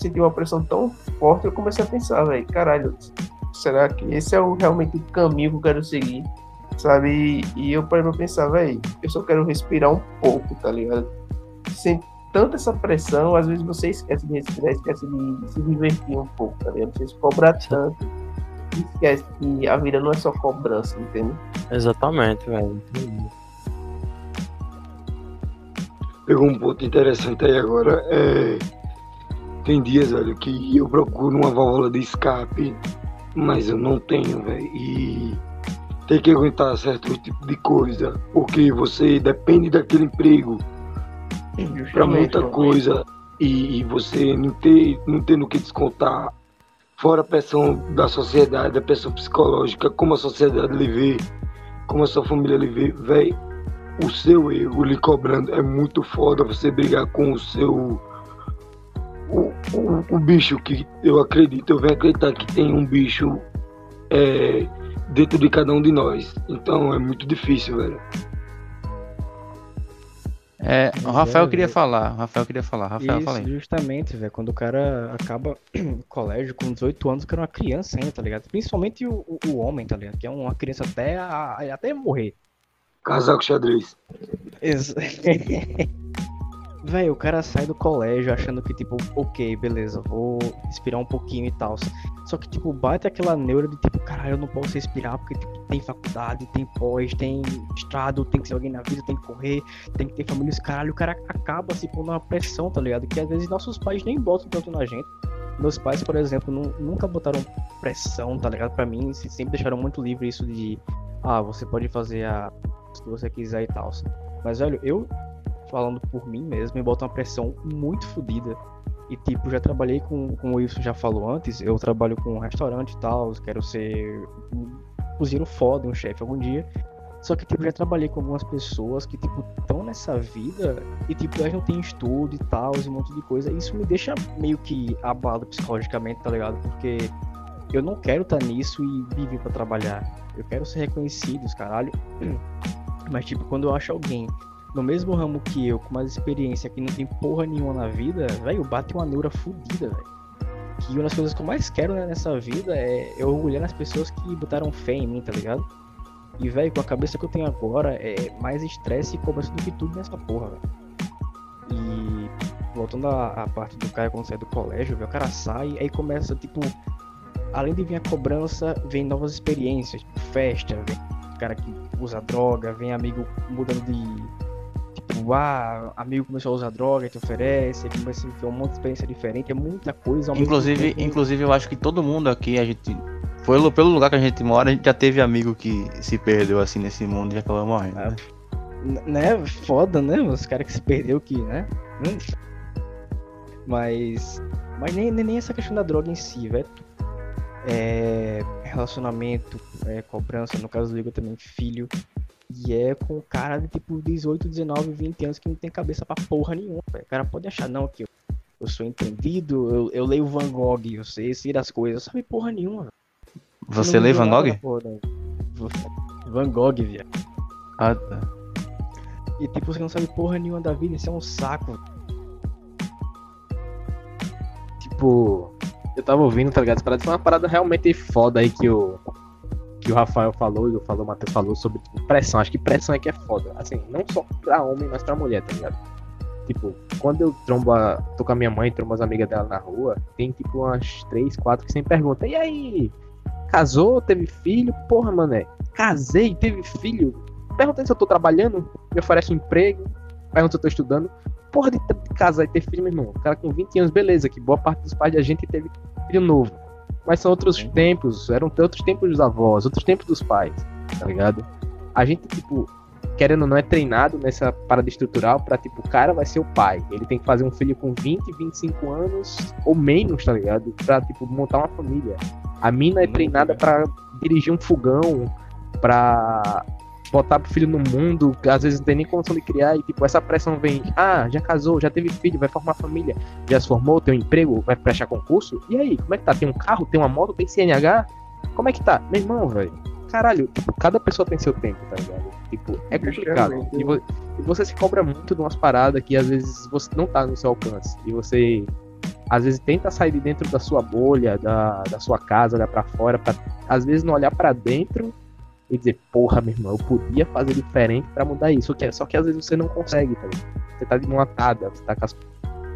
sentir uma pressão tão forte, eu comecei a pensar, velho, caralho, será que esse é o, realmente o caminho que eu quero seguir? Sabe? E eu parei pra pensar, velho, eu só quero respirar um pouco, tá ligado? Sem tanta essa pressão, às vezes você esquece de respirar, esquece de se divertir um pouco, tá ligado? Você se cobra tanto, esquece que a vida não é só cobrança, entende? Exatamente, velho. Pegou um ponto interessante aí agora. É, tem dias, velho, que eu procuro uma válvula de escape, mas eu não tenho, velho. E tem que aguentar certo tipo de coisa, porque você depende daquele emprego para muita coisa e, e você não ter, não ter no que descontar. Fora a pressão da sociedade, a pressão psicológica, como a sociedade lhe vê, como a sua família lhe vê, velho o seu ego lhe cobrando é muito foda você brigar com o seu. O, o, o bicho que eu acredito, eu venho acreditar que tem um bicho é, dentro de cada um de nós. Então é muito difícil, velho. É, o Mas Rafael é, queria falar. O Rafael queria falar. Rafael, Isso, fala aí. justamente, velho. Quando o cara acaba o colégio com 18 anos, que era uma criança ainda, tá ligado? Principalmente o, o, o homem, tá ligado? Que é uma criança até, a- até morrer. Casaco xadrez. Velho, o cara sai do colégio achando que, tipo, ok, beleza, vou respirar um pouquinho e tal. Só que, tipo, bate aquela neura de, tipo, caralho, eu não posso respirar porque, tipo, tem faculdade, tem pós, tem estrado, tem que ser alguém na vida, tem que correr, tem que ter família. Esse caralho, o cara acaba se pondo uma pressão, tá ligado? Que às vezes nossos pais nem botam tanto na gente. Meus pais, por exemplo, nu- nunca botaram pressão, tá ligado? Pra mim, se- sempre deixaram muito livre isso de, ah, você pode fazer a se você quiser e tal. Mas, velho, eu falando por mim mesmo, me bota uma pressão muito fodida. E tipo, já trabalhei com, como o Wilson já falou antes, eu trabalho com um restaurante e tal, quero ser um cozinheiro foda, um chefe algum dia. Só que tipo, já trabalhei com algumas pessoas que tipo estão nessa vida e tipo, elas não têm estudo e tal, e um monte de coisa. Isso me deixa meio que abalado psicologicamente, tá ligado? Porque eu não quero estar nisso e viver pra trabalhar. Eu quero ser reconhecido, os caralho. Mas, tipo, quando eu acho alguém no mesmo ramo que eu, com mais experiência, que não tem porra nenhuma na vida, velho, bate uma neura fodida, velho. Que uma das coisas que eu mais quero né, nessa vida é eu orgulhar nas pessoas que botaram fé em mim, tá ligado? E, velho, com a cabeça que eu tenho agora, é mais estresse e cobrança do que tudo nessa porra, velho. E voltando à, à parte do cara quando sai do colégio, velho, o cara sai, aí começa, tipo, além de vir a cobrança, vem novas experiências, tipo, festa, vem cara que usa droga, vem amigo mudando de. Tipo, ah, amigo começou a usar droga, te oferece, começa a ter um monte de experiência diferente, é muita coisa. Inclusive, inclusive, eu acho que todo mundo aqui, a gente. Pelo, pelo lugar que a gente mora, a gente já teve amigo que se perdeu assim nesse mundo e já acabou morrendo. Ah, N- né? Foda, né? Os caras que se perdeu que, né? Hum. Mas. Mas nem, nem nem essa questão da droga em si, velho. É. Relacionamento, é, cobrança, no caso do Igor também, filho. E é com o cara de tipo 18, 19, 20 anos que não tem cabeça pra porra nenhuma, velho. O cara pode achar, não, que eu, eu sou entendido, eu, eu leio Van Gogh, eu sei, sei das coisas, sabe porra nenhuma, velho. Você Não lê Van Gogh? porra. Van Gogh, viado. Ah, tá. E tipo, você não sabe porra nenhuma da vida, isso é um saco. Tipo, eu tava ouvindo, tá ligado? Essa parada foi uma parada realmente foda aí que o, que o Rafael falou e o falou, Matheus falou sobre tipo, pressão. Acho que pressão é que é foda. Assim, não só pra homem, mas pra mulher, tá ligado? Tipo, quando eu trombo a, tô com a minha mãe, trombo as amigas dela na rua, tem tipo umas três, quatro que sempre perguntam, e aí? Casou, teve filho? Porra, mané, casei, teve filho? Perguntando se eu tô trabalhando, me oferece um emprego, pergunta se eu tô estudando. Porra de, de casar e ter filho, meu irmão. O cara com 20 anos, beleza, que boa parte dos pais da gente teve filho novo. Mas são outros tempos, eram outros tempos dos avós, outros tempos dos pais, tá ligado? A gente, tipo, querendo ou não, é treinado nessa parada estrutural pra, tipo, o cara vai ser o pai. Ele tem que fazer um filho com 20, 25 anos ou menos, tá ligado? Pra, tipo, montar uma família. A mina é treinada pra dirigir um fogão, pra botar pro filho no mundo, às vezes não tem nem condição de criar, e tipo, essa pressão vem, ah, já casou, já teve filho, vai formar família, já se formou, tem um emprego, vai prestar concurso, e aí, como é que tá? Tem um carro, tem uma moto, tem CNH? Como é que tá? Meu irmão, velho, caralho, tipo, cada pessoa tem seu tempo, tá ligado? Tipo, é complicado. E, vo- e você se cobra muito de umas paradas que às vezes você não tá no seu alcance, e você às vezes tenta sair de dentro da sua bolha, da, da sua casa, olhar pra fora, pra às vezes não olhar pra dentro e dizer, porra, meu irmão, eu podia fazer diferente pra mudar isso. Só que, só que às vezes você não consegue, tá ligado? Você tá de mão atada, você tá com, as-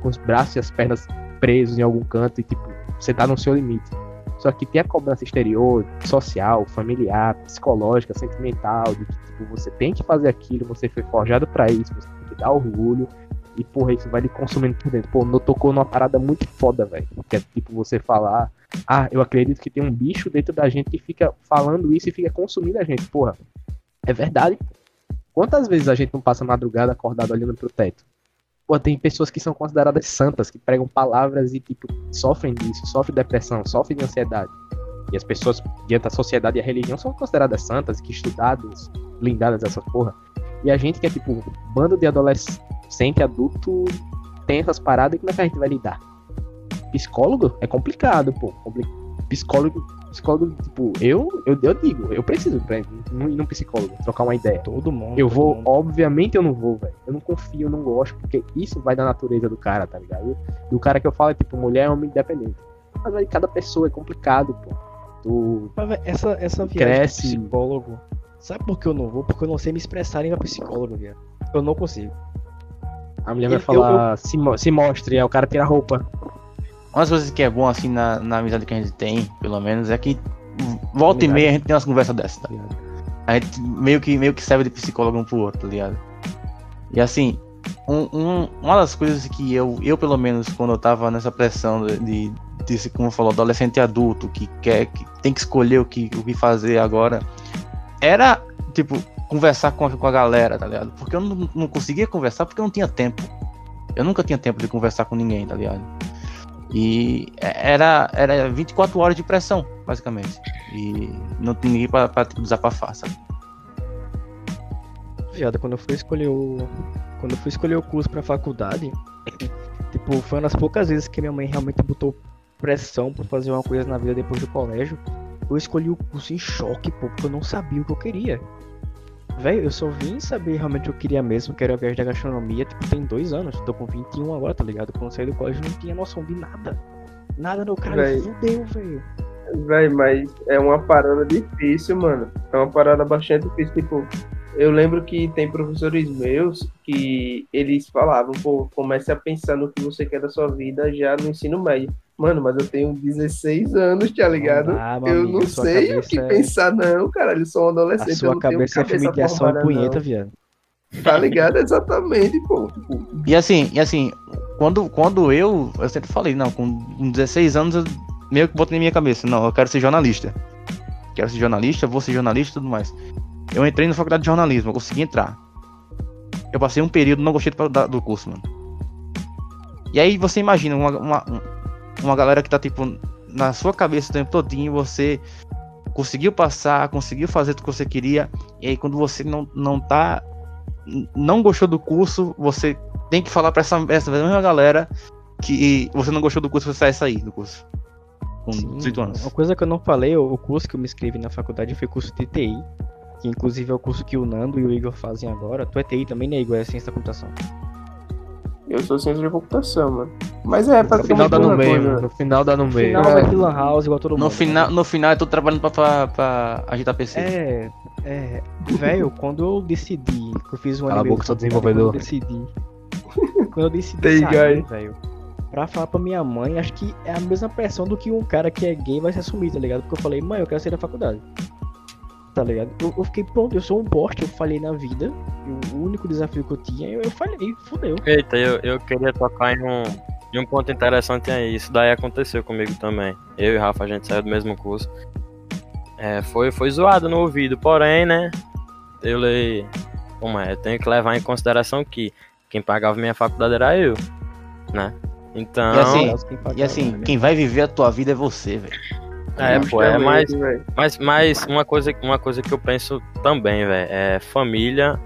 com os braços e as pernas presos em algum canto e, tipo, você tá no seu limite. Só que tem a cobrança exterior, social, familiar, psicológica, sentimental, de que, tipo, você tem que fazer aquilo, você foi forjado pra isso, você tem que dar orgulho. E, porra, isso vai lhe consumindo por dentro. Pô, não tocou numa parada muito foda, velho. Que é tipo você falar, ah, eu acredito que tem um bicho dentro da gente que fica falando isso e fica consumindo a gente. Porra, é verdade. Quantas vezes a gente não passa madrugada acordado olhando pro teto? Pô, tem pessoas que são consideradas santas, que pregam palavras e, tipo, sofrem disso, sofrem depressão, sofrem de ansiedade. E as pessoas, diante da sociedade e a religião, são consideradas santas, que estudadas, blindadas dessa porra. E a gente que é, tipo, bando de adolescente, adulto, tem essas paradas e como é que a gente vai lidar? Psicólogo é complicado, pô. Compli- Psicólogo, psicólogo, tipo, eu, eu, eu digo, eu preciso ir num, psicólogo, trocar uma ideia. Todo mundo. Eu todo vou, mundo. obviamente eu não vou, velho. Eu não confio, eu não gosto, porque isso vai da natureza do cara, tá ligado? E o cara que eu falo é tipo mulher, homem independente. Mas aí cada pessoa é complicado, pô. Tu. Mas, essa, essa viagem Cresce. psicólogo. Sabe por que eu não vou? Porque eu não sei me expressar em psicólogo, viado. Eu não consigo. A mulher Eu- vai falar, Se, mo- se mostre, aí o cara tira a roupa. Uma das coisas que é bom, assim, na, na amizade que a gente tem, pelo menos, é que volta e meia a gente tem umas conversas dessas, tá ligado? A gente meio que, meio que serve de psicólogo um pro outro, tá ligado? E assim, um- um- uma das coisas que eu, eu, pelo menos, quando eu tava nessa pressão de, de, de como falou, adolescente e adulto, que quer, que tem que escolher o que, o que fazer agora, era, tipo, conversar com, com a galera, tá ligado? Porque eu não, não conseguia conversar porque eu não tinha tempo. Eu nunca tinha tempo de conversar com ninguém, tá ligado? E era, era 24 horas de pressão, basicamente. E não tinha ninguém pra, pra desabafar, sabe? Viado, quando eu fui escolher o. Quando eu fui escolher o curso pra faculdade, tipo, foi uma das poucas vezes que minha mãe realmente botou pressão pra fazer uma coisa na vida depois do colégio. Eu escolhi o curso em choque, pô, porque eu não sabia o que eu queria. Velho, eu só vim saber realmente o que eu queria mesmo, que era a viagem da gastronomia, tipo, tem dois anos. Tô com 21 agora, tá ligado? Quando eu saí do colégio eu não tinha noção de nada. Nada, não, cara, Véi. fudeu, velho. Véi, mas é uma parada difícil, mano. É uma parada bastante difícil. Tipo, eu lembro que tem professores meus que eles falavam, pô, comece a pensar no que você quer da sua vida já no ensino médio. Mano, mas eu tenho 16 anos, tá ligado? dá, meu eu amigo, não sei o que é- pensar, não, caralho. Eu sou um A adolescente. eu sua não tenho cabeça é filme de ação e punheta, não. viado. Tá ligado? Exatamente, pô. Tipo, E assim, e assim, quando, quando eu, eu sempre falei, não, com 16 anos eu meio que botei na minha cabeça, não, eu quero ser jornalista. Quero ser jornalista, vou ser jornalista e tudo mais. Eu entrei na faculdade de jornalismo, eu consegui entrar. Eu passei um período, não gostei do, do curso, mano. E aí você imagina uma, uma, uma galera que tá, tipo, na sua cabeça o tempo todinho, você conseguiu passar, conseguiu fazer o que você queria, e aí quando você não, não tá não gostou do curso, você tem que falar pra essa, essa mesma galera que você não gostou do curso, você vai sair do curso. Com Sim, 18 anos. Uma coisa que eu não falei, o o curso que eu me inscrevi na faculdade foi curso de TI, que inclusive é o curso que o Nando e o Igor fazem agora. Tu é TI também, né, Igor? É ciência da computação. Eu sou ciência de computação, mano. Mas é, No final dá no meio, coisa. mano. No final dá no No meio. final vai ter lan house igual todo mundo. No final, no final eu tô trabalhando pra, pra, pra agitar PC. É, é, velho, quando eu decidi, que eu fiz um Cala a ano e meio boca, de sou desenvolvedor. Quando eu decidi, quando eu decidi sair, velho, pra falar pra minha mãe, acho que é a mesma pressão do que um cara que é gay vai se assumir, tá ligado? Porque eu falei, mãe, eu quero sair da faculdade. Tá ligado? Eu, eu fiquei pronto, eu sou um bosta, eu falhei na vida. e o único desafio que eu tinha, eu, eu falhei, fudeu. Eita, eu, eu queria tocar em um, em um ponto interessante aí. Isso daí aconteceu comigo também. Eu e o Rafa, a gente saiu do mesmo curso. É, foi, foi zoado no ouvido, porém, né? Eu leio. Como é? Eu tenho que levar em consideração que quem pagava minha faculdade era eu, né? Então. E assim, quem paga, E assim, quem vai viver a tua vida é você, velho. É, pô, é mais. Mas, mas uma, coisa, uma coisa que eu penso também, velho, é família.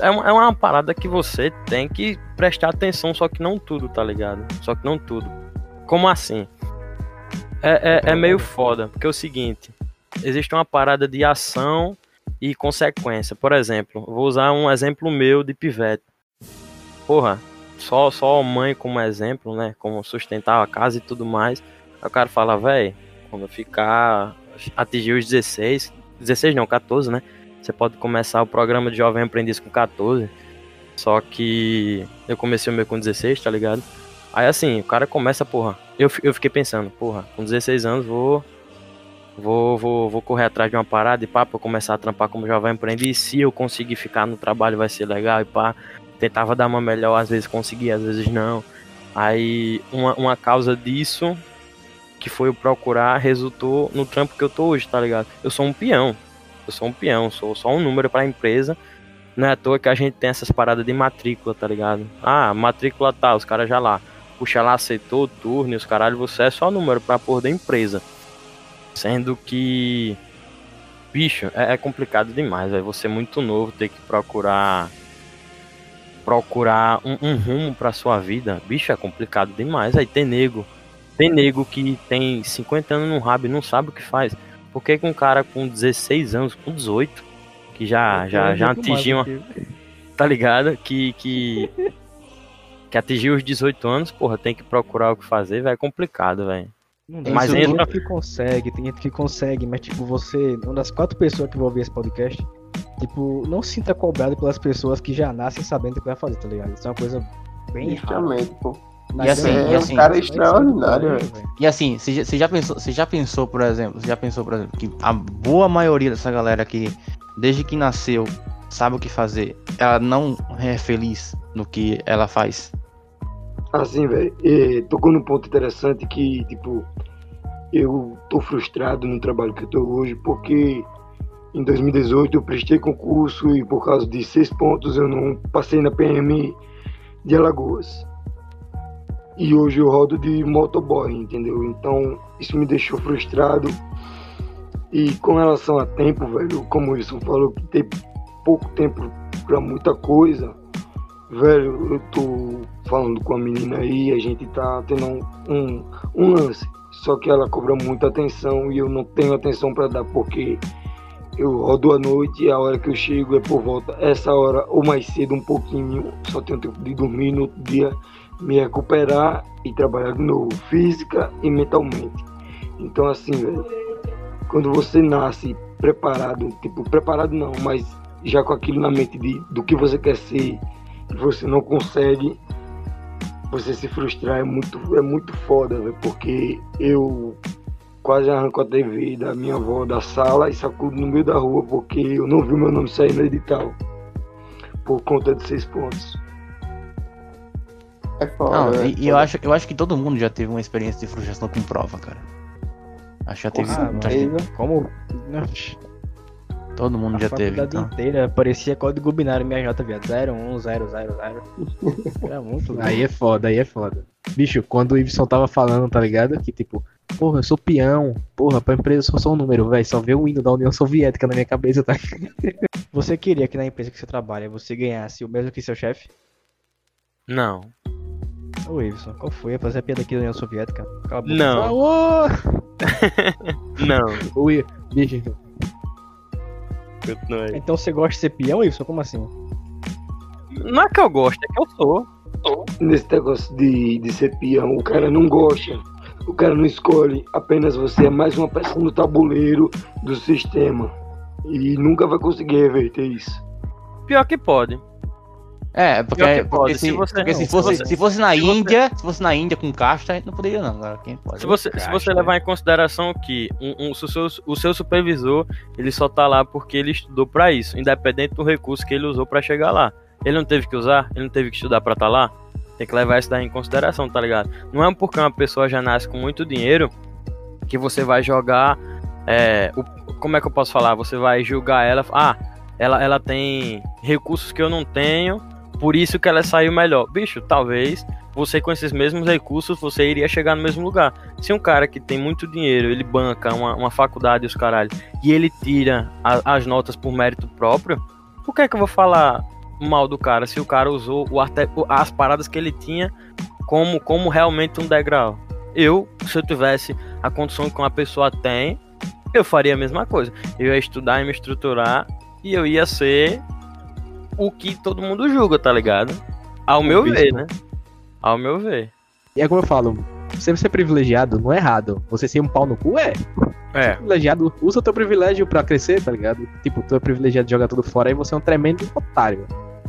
É uma, é uma parada que você tem que prestar atenção, só que não tudo, tá ligado? Só que não tudo. Como assim? É, é, é meio foda, porque é o seguinte: existe uma parada de ação e consequência. Por exemplo, vou usar um exemplo meu de pivete. Porra, só, só a mãe como exemplo, né? Como sustentar a casa e tudo mais. Aí o cara fala, velho, quando eu ficar atingir os 16, 16 não, 14, né? Você pode começar o programa de Jovem Aprendiz com 14. Só que eu comecei o meu com 16, tá ligado? Aí assim, o cara começa, porra. Eu, eu fiquei pensando, porra, com 16 anos vou. Vou, vou, vou correr atrás de uma parada e pá, pra eu começar a trampar como jovem aprendiz. Se eu conseguir ficar no trabalho vai ser legal e pá. Tentava dar uma melhor, às vezes conseguia, às vezes não. Aí uma, uma causa disso que foi procurar, resultou no trampo que eu tô hoje, tá ligado? Eu sou um peão. Eu sou um peão, sou só um número pra empresa. Não é à toa que a gente tem essas paradas de matrícula, tá ligado? Ah, matrícula tá, os caras já lá. Puxa lá, aceitou o turno os caralho, você é só número pra pôr da empresa. Sendo que. Bicho, é, é complicado demais, velho. Você é muito novo, ter que procurar. Procurar um, um rumo pra sua vida. Bicho, é complicado demais. Aí tem nego tem nego que tem 50 anos no rabo e não sabe o que faz. Por que que um cara com 16 anos, com 18, que já, já, já atingiu uma, tá ligado? Que, que, que atingiu os 18 anos, porra, tem que procurar o que fazer, velho, é complicado, velho. Mas tem entra- gente que consegue, tem gente que consegue, mas tipo, você, uma das quatro pessoas que vão ouvir esse podcast, tipo, não se sinta cobrado pelas pessoas que já nascem sabendo o que vai fazer, tá ligado? Isso é uma coisa bem rara. Pô. E assim, grande- e assim- um cara extraordinário, velho. E assim, você já, pensou, você já pensou, por exemplo, você já pensou, por exemplo, que a boa maioria dessa galera que desde que nasceu sabe o que fazer, ela não é feliz no que ela faz. Assim, velho, eh, tocou num ponto interessante que, tipo, eu tô frustrado no trabalho que eu tô hoje porque em 2018 eu prestei concurso e por causa de seis pontos eu não passei na PM de Alagoas. E hoje eu rodo de motoboy, entendeu? Então isso me deixou frustrado. E com relação a tempo, velho, como o Wilson falou, que tem pouco tempo pra muita coisa, velho, eu tô falando com a menina aí, a gente tá tendo um, um, um lance. Só que ela cobra muita atenção e eu não tenho atenção pra dar, porque Eu rodo à noite e a hora que eu chego é por volta essa hora ou mais cedo um pouquinho. Só tenho tempo de dormir no outro dia, me recuperar e trabalhar de novo, física e mentalmente. Então assim, velho, quando você nasce preparado, tipo, preparado não, mas já com aquilo na mente de, do que você quer ser e você não consegue, você se frustrar é muito, é muito foda, velho, porque eu quase arranco a TV da minha avó da sala e sacudo no meio da rua porque eu não vi meu nome sair no edital. Por conta de seis pontos. É foda. Não, é e, e eu, acho, eu acho que todo mundo já teve uma experiência de frustração com prova, cara. Acho que já teve. Teve. Como? todo mundo A já teve. faculdade Então. inteira parecia código binário minha J, viado. 01000. Era muito. Aí é foda, aí é foda. Bicho, quando o Ibson tava falando, tá ligado? Que tipo, porra, eu sou peão, porra, pra empresa eu sou só um número, velho. Só vê o hino da União Soviética na minha cabeça, tá? Você queria que na empresa que você trabalha você ganhasse o mesmo que seu chefe? Não. Ô, Iveson, qual foi? Fazer a piada aqui da União Soviética? Cala. Não. Não. O I- Bicho, Continua aí. Então você gosta de ser peão, Iveson? Como assim? Não é que eu gosto, é que eu sou. Nesse negócio de, de ser peão, o cara não gosta. O cara não escolhe, apenas você é mais uma peça no tabuleiro do sistema. E nunca vai conseguir reverter isso. Pior que pode. É, porque, que porque se, porque se não, se fosse, você- se fosse na se você- Índia, se fosse na Índia com casta, a gente não poderia não. Agora quem pode? Se você, se você levar em consideração que um, um- o, seu, o seu supervisor, ele só tá lá porque ele estudou pra isso, independente do recurso que ele usou pra chegar lá. Ele não teve que usar, ele não teve que estudar pra estar lá. Tem que levar isso daí em consideração, tá ligado? Não é porque uma pessoa já nasce com muito dinheiro que você vai jogar. é, o- como é que eu posso falar? Você vai julgar ela. Ah, ela, ela tem recursos que eu não tenho, por isso que ela saiu melhor. Bicho, talvez você com esses mesmos recursos você iria chegar no mesmo lugar. Se um cara que tem muito dinheiro, ele banca uma, uma faculdade os caralho, e ele tira a- as notas por mérito próprio, por que é que eu vou falar mal do cara se o cara usou o arte- as paradas que ele tinha como, como realmente um degrau? Eu, se eu tivesse a condição que uma pessoa tem, eu faria a mesma coisa. Eu ia estudar e me estruturar e eu ia ser o que todo mundo julga, tá ligado? Ao meu ver, né? Ao meu ver. e é como eu falo, você ser privilegiado não é errado. Você ser um pau no cu é. É. Privilegiado, usa o teu privilégio pra crescer, tá ligado? Tipo, tu é privilegiado de jogar tudo fora aí você é um tremendo otário.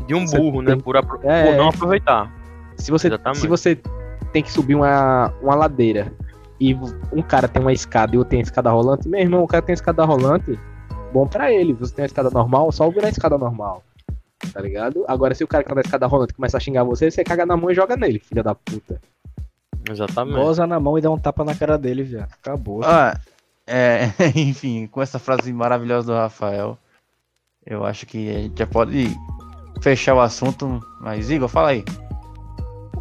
De um Você burro, né? tem- Por, apro- É. por não aproveitar. Se você, Exatamente. se você tem que subir uma, uma ladeira e um cara tem uma escada e outro tem escada rolante, meu irmão, o cara tem escada rolante, bom pra ele. Você tem uma escada normal, só virar a escada normal. Tá ligado? Agora, se o cara que tá na escada rolante começa a xingar você, você caga na mão e joga nele, filha da puta. Exatamente. Goza na mão e dá um tapa na cara dele, viado. Acabou. Ah, é, enfim, com essa frase maravilhosa do Rafael, eu acho que a gente já pode fechar o assunto. Mas, Igor, fala aí.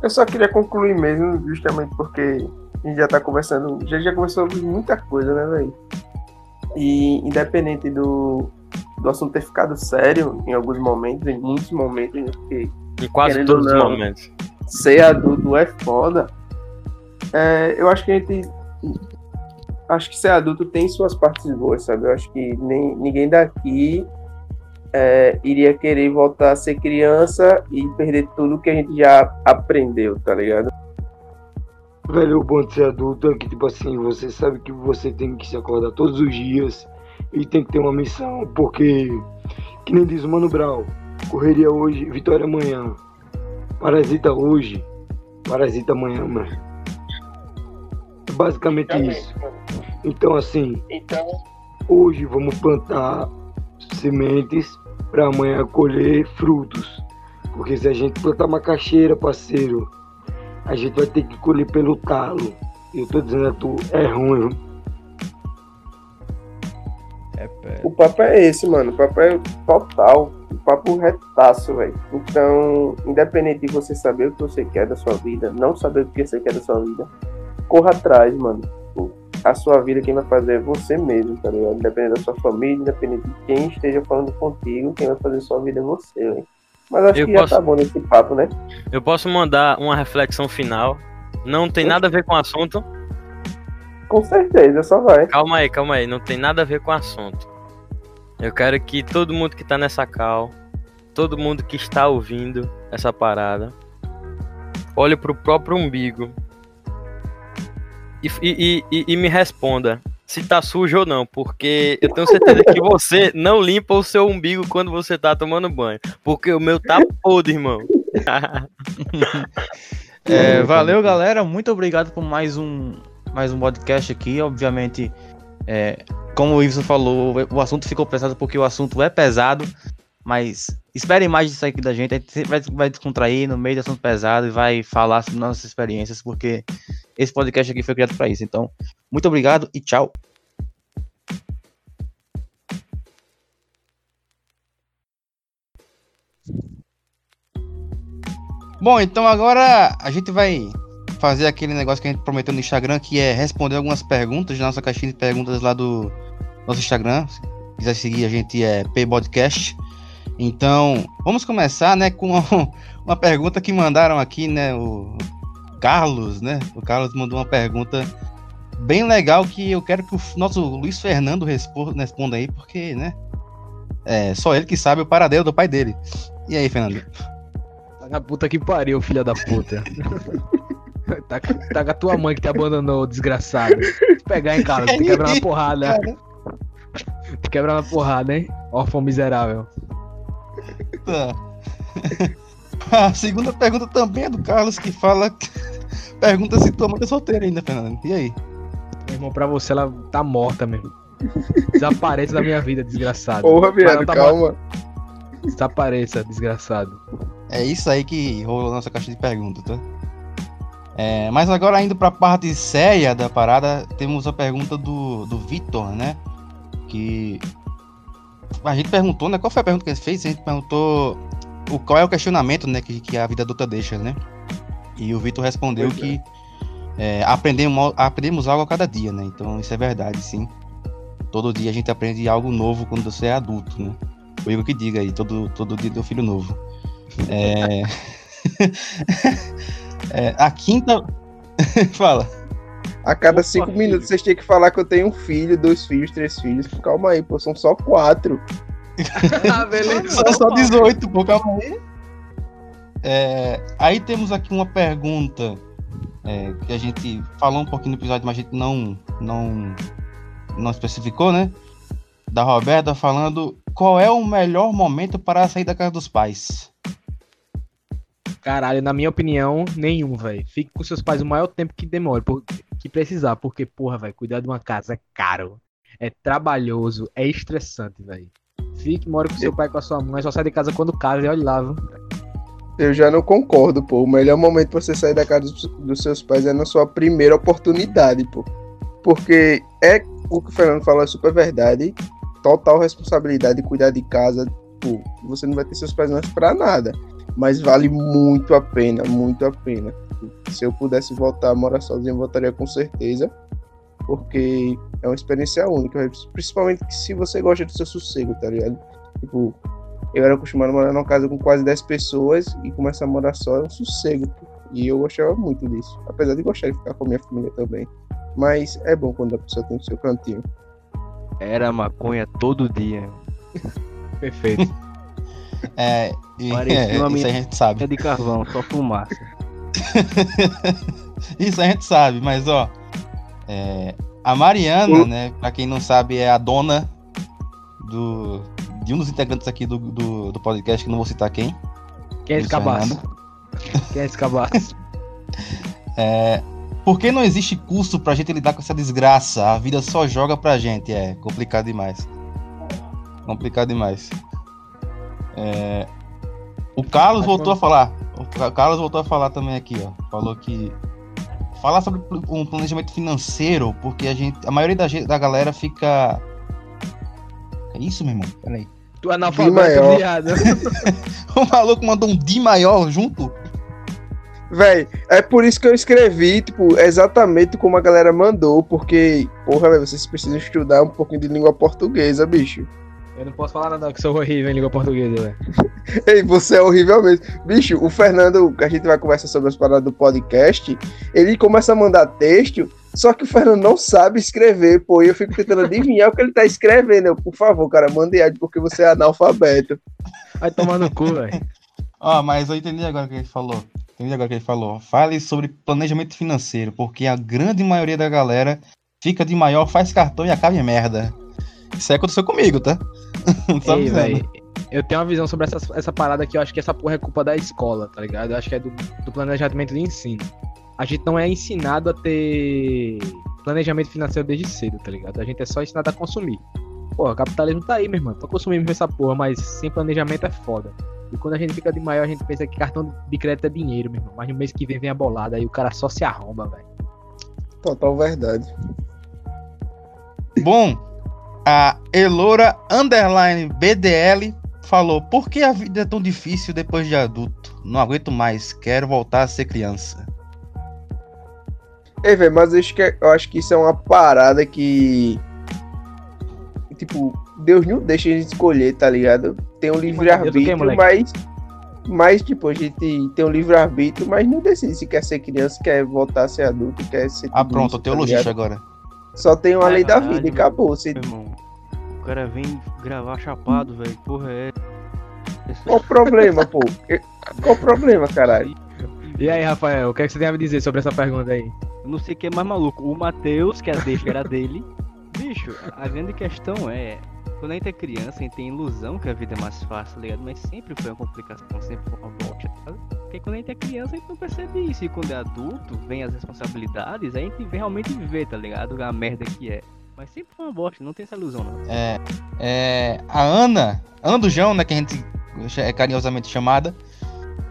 Eu só queria concluir mesmo, justamente porque a gente já tá conversando, já já conversou sobre muita coisa, né, velho? E independente do, do assunto ter ficado sério em alguns momentos, em muitos momentos, né, porque Em quase todos os momentos. ser adulto é foda. É, eu acho que a gente. Acho que ser adulto tem suas partes boas, sabe? Eu acho que nem, ninguém daqui é, iria querer voltar a ser criança e perder tudo que a gente já aprendeu, tá ligado? Velho, o bom de ser adulto é que, tipo assim, você sabe que você tem que se acordar todos os dias e tem que ter uma missão, porque, que nem diz o Mano Brown, correria hoje, vitória amanhã. Parasita hoje, parasita amanhã, mano. É basicamente isso. Então, assim, Então, hoje vamos plantar sementes para amanhã colher frutos. Porque se a gente plantar macaxeira, parceiro, a gente vai ter que colher pelo talo. Eu tô dizendo a tu, é ruim. O papo é esse, mano. O papo é total. O papo retaço, velho. Então, independente de você saber o que você quer da sua vida, não saber o que você quer da sua vida, corra atrás, mano. A sua vida quem vai fazer é você mesmo, tá ligado? Independente da sua família, independente de quem esteja falando contigo, quem vai fazer sua vida é você, velho. Mas acho Eu que posso- já tá bom nesse papo, né? Eu posso mandar uma reflexão final. Não tem nada a ver com o assunto. Com certeza, só vai. Calma aí, calma aí. Não tem nada a ver com o assunto. Eu quero que todo mundo que tá nessa cal, todo mundo que está ouvindo essa parada, olhe pro próprio umbigo e, e, e, e me responda se tá sujo ou não, porque eu tenho certeza que você não limpa o seu umbigo quando você tá tomando banho, porque o meu tá podre, irmão. É, valeu, galera. Muito obrigado por mais um, mais um podcast aqui. Obviamente, é, como o Iverson falou, o assunto ficou pesado porque o assunto é pesado. Mas esperem mais disso aqui da gente. A gente vai, vai descontrair no meio do assunto pesado e vai falar sobre nossas experiências, porque esse podcast aqui foi criado para isso. Então, muito obrigado e tchau. Bom, então agora a gente vai fazer aquele negócio que a gente prometeu no Instagram, que é responder algumas perguntas na nossa caixinha de perguntas lá do nosso Instagram. Se quiser seguir a gente é Podcast. Então, vamos começar, né, com uma pergunta que mandaram aqui, né, o Carlos, né? O Carlos mandou uma pergunta bem legal que eu quero que o nosso Luiz Fernando responda aí, porque, né, é só ele que sabe o paradeiro do pai dele. E aí, Fernando? Tá na puta que pariu, filha da puta. tá, tá com a tua mãe que te abandonou, desgraçado. Se pegar em casa, tu quebra uma porrada. Tu quebra uma porrada, hein? Órfão miserável. Tá. A segunda pergunta também é do Carlos, que fala. Pergunta se tua mãe é solteira ainda, Fernando. E aí? Meu irmão, pra você ela tá morta mesmo. Desapareça da minha vida, desgraçado. Porra, viado, tá calma. morta. Desapareça, desgraçado. É isso aí que rolou na nossa caixa de perguntas, tá? É, mas agora indo pra parte séria da parada, temos a pergunta do, do Vitor, né? Que a gente perguntou, né? Qual foi a pergunta que ele fez? A gente perguntou o, qual é o questionamento, né, que, que a vida adulta deixa, né? E o Vitor respondeu Pois é. que é, aprendemos, aprendemos algo a cada dia, né? Então isso é verdade, sim. Todo dia a gente aprende algo novo quando você é adulto, né? O Igor que diga aí, todo, todo dia um filho novo. É... é, a quinta. Fala. A cada Opa, cinco filho. minutos vocês têm que falar que eu tenho um filho, dois filhos, três filhos. Calma aí, pô, são só quatro. ah, beleza. São só 18, pô, calma aí. É, aí temos aqui uma pergunta é, que a gente falou um pouquinho no episódio, mas a gente não, não, não especificou, né? Da Roberta falando qual é o melhor momento para sair da casa dos pais. Caralho, na minha opinião, nenhum, velho. Fique com seus pais o maior tempo que demore, por- que precisar, porque, porra, velho, cuidar de uma casa é caro, é trabalhoso, é estressante, velho. Fique, mora com seu pai com a sua mãe, só sai de casa quando casa e olha lá, viu? Eu já não concordo, pô. O melhor momento pra você sair da casa dos, dos seus pais é na sua primeira oportunidade, pô. Porque é o que o Fernando falou, é super verdade. Total responsabilidade de cuidar de casa. Pô, você não vai ter seus pais mais pra nada. Mas vale muito a pena, muito a pena. Se eu pudesse voltar a morar sozinho, eu voltaria com certeza. Porque é uma experiência única. Principalmente se você gosta do seu sossego, tá ligado? Tipo, eu era acostumado a morar numa casa com quase 10 pessoas e começar a morar só é um sossego. E eu gostava muito disso. Apesar de gostar de ficar com a minha família também. Mas é bom quando a pessoa tem o seu cantinho. Era maconha todo dia. Perfeito. É, e, Parecia é, uma isso a gente sabe. É de carvão, só fumaça. Isso a gente sabe, mas ó. é, a Mariana, né? Pra quem não sabe, é a dona do, de um dos integrantes aqui do, do, do podcast, que não vou citar quem. Quem é esse cabaço? Quem é esse cabaço? É, por que não existe curso pra gente lidar com essa desgraça? A vida só joga pra gente. É complicado demais. Complicado demais. É, o Carlos voltou a falar. O Ca- Carlos voltou a falar também aqui, ó. Falou que. Falar sobre um planejamento financeiro, porque a gente. A maioria da, gente, da galera fica. É isso, meu irmão? Peraí. Tu é analfabeto, viado. O maluco mandou um D maior junto? Véi, é por isso que eu escrevi, tipo, exatamente como a galera mandou. Porque, porra, véi, vocês precisam estudar um pouquinho de língua portuguesa, bicho. Eu não posso falar nada, que sou horrível em língua portuguesa, velho. Ei, você é horrível mesmo. Bicho, o Fernando, que a gente vai conversar sobre as paradas do podcast, ele começa a mandar texto Só que o Fernando não sabe escrever, pô. E eu fico tentando adivinhar o que ele tá escrevendo. Eu, por favor, cara, mande áudio porque você é analfabeto. Vai tomar no cu, velho. Ó, mas eu entendi agora o que ele falou. Entendi agora o que ele falou. Fale sobre planejamento financeiro, porque a grande maioria da galera fica de maior, faz cartão e acaba em merda. Isso aí aconteceu comigo, tá? Só Ei, avisando. velho, eu tenho uma visão sobre essa, essa parada que eu acho que essa porra é culpa da escola, tá ligado? Eu acho que é do, do planejamento de ensino. A gente não é ensinado a ter planejamento financeiro desde cedo, tá ligado? A gente é só ensinado a consumir. Porra, o capitalismo tá aí, meu irmão. Pra consumir mesmo essa porra, mas sem planejamento é foda. E quando a gente fica de maior, a gente pensa que cartão de crédito é dinheiro, meu irmão. Mas no mês que vem vem a bolada, aí o cara só se arromba, velho. Total verdade. Bom, a Elora Underline BDL falou: Por que a vida é tão difícil depois de adulto? Não aguento mais, quero voltar a ser criança. Ei, velho, mas eu acho, que, é- eu acho que isso é uma parada que. Tipo, Deus não deixa a gente escolher, tá ligado? Tem um livre-arbítrio, mas. Mas, tipo, a gente tem um livre-arbítrio, mas não decide se quer ser criança, quer voltar a ser adulto, quer ser. Ah, pronto, isso, eu tenho tá agora. Só tem uma lei da vida e acabou. Você... Irmão, o cara vem gravar chapado, velho. Porra, é. Qual o problema, pô? Qual o problema, caralho? E aí, Rafael, o que, é que você tem a me dizer sobre essa pergunta aí? Eu não sei quem é mais maluco. O Matheus, que a deixa era dele. Bicho, a grande questão é. Quando a gente é criança, a gente tem ilusão que a vida é mais fácil, tá ligado? Mas sempre foi uma complicação, sempre foi uma bosta? Porque quando a gente é criança, a gente não percebe isso. E quando é adulto, vem as responsabilidades, a gente realmente ver, tá ligado? A merda que é. Mas sempre foi uma bosta, não tem essa ilusão, não. É, é, a Ana, Ana do João, né, que a gente é carinhosamente chamada,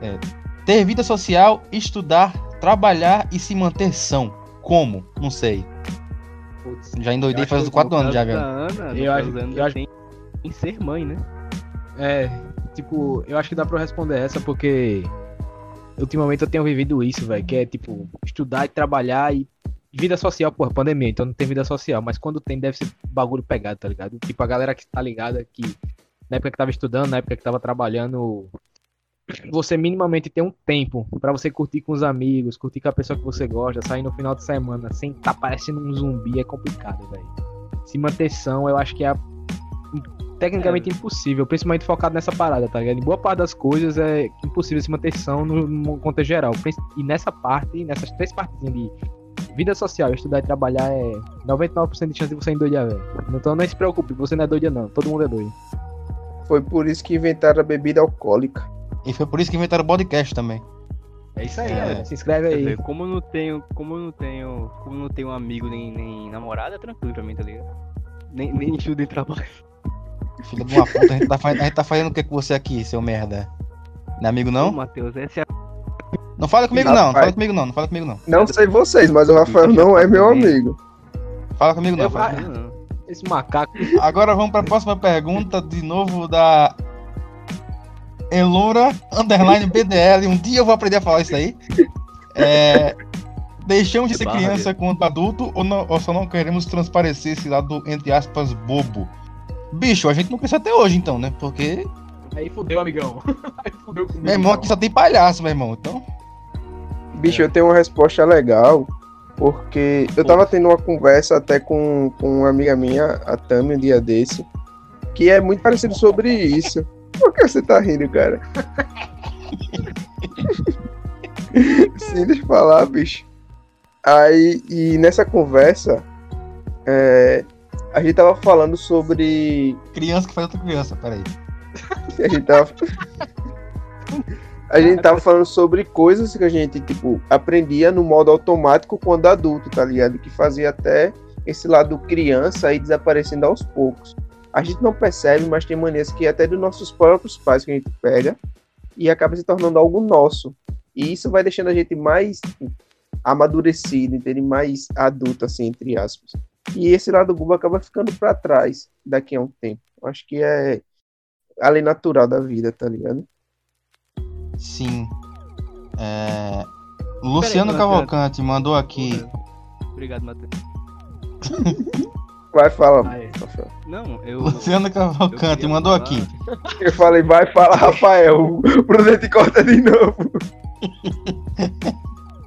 é, ter vida social, estudar, trabalhar e se manter são. Como? Não sei. Putz, Já endoidei faz quatro No anos já, velho. Ana, Eu acho- eu acho- tem em ser mãe, né? É, tipo, eu acho que dá pra eu responder essa porque ultimamente eu tenho vivido isso, velho, que é tipo estudar e trabalhar e vida social, porra, pandemia, então não tem vida social, mas quando tem deve ser bagulho pegado, tá ligado? Tipo, a galera que tá ligada que na época que tava estudando, na época que tava trabalhando, você minimamente tem um tempo pra você curtir com os amigos, curtir com a pessoa que você gosta, sair no final de semana sem tá parecendo um zumbi é complicado, velho. Se manter são, eu acho que é a tecnicamente impossível, principalmente focado nessa parada, tá ligado? Em boa parte das coisas é impossível se manter são no, no contexto geral. E nessa parte, nessas três partezinhas de vida social, estudar e trabalhar é 99% de chance de você endoidar, velho. Então não se preocupe, você não é doido não, todo mundo é doido. Foi por isso que inventaram a bebida alcoólica. E foi por isso que inventaram o podcast também. É isso aí, É. galera. Se inscreve aí. dizer, como eu não tenho, como eu não tenho, como eu não tenho amigo nem, nem namorada, é tranquilo pra mim, tá ligado? Nem, nem estudo nem trabalho. Filha de uma puta, a gente tá, fa- a gente tá fazendo o que com você aqui, seu merda? Não é amigo Ô, não? Matheus, essa é a Não fala comigo não, não fala comigo não, não fala comigo não. Não sei vocês, mas o Rafael não é meu amigo. Fala comigo não. Eu- fala. ah, não. Esse macaco. Agora vamos para a próxima pergunta, de novo da Elora Underline BDL. Um dia eu vou aprender a falar isso aí. É, deixamos de ser criança quanto adulto ou, não- ou só não queremos transparecer esse lado, entre aspas, bobo? Bicho, a gente não cresceu até hoje então, né? Porque Aí fudeu, amigão. Aí fudeu comigo. meu irmão aqui só tem palhaço, meu irmão. Então, Bicho, eu tenho uma resposta legal, porque eu tava tendo uma conversa até com, com uma amiga minha, a Tami, um dia desse, que é muito parecido sobre isso. Por que você tá rindo, cara? Sim, deixa eu falar, bicho. Aí, e nessa conversa, é, a gente tava falando sobre criança que faz outra criança, peraí. a gente tava. A gente tava falando sobre coisas que a gente, tipo, aprendia no modo automático quando adulto, tá ligado? Que fazia até esse lado criança aí desaparecendo aos poucos. A gente não percebe, mas tem manias que até dos nossos próprios pais que a gente pega e acaba se tornando algo nosso. E isso vai deixando a gente mais amadurecido, entende? Mais adulto, assim, entre aspas. E esse lado bobo acaba ficando para trás daqui a um tempo. Eu Acho que é a lei natural da vida, tá ligado? Sim. É, Luciano Peraí, Cavalcante mandou aqui. Obrigado, Matheus. Vai. Não, eu. Luciano Cavalcante mandou falar- aqui. Eu falei, vai falar, Rafael. O Prudente corta de novo.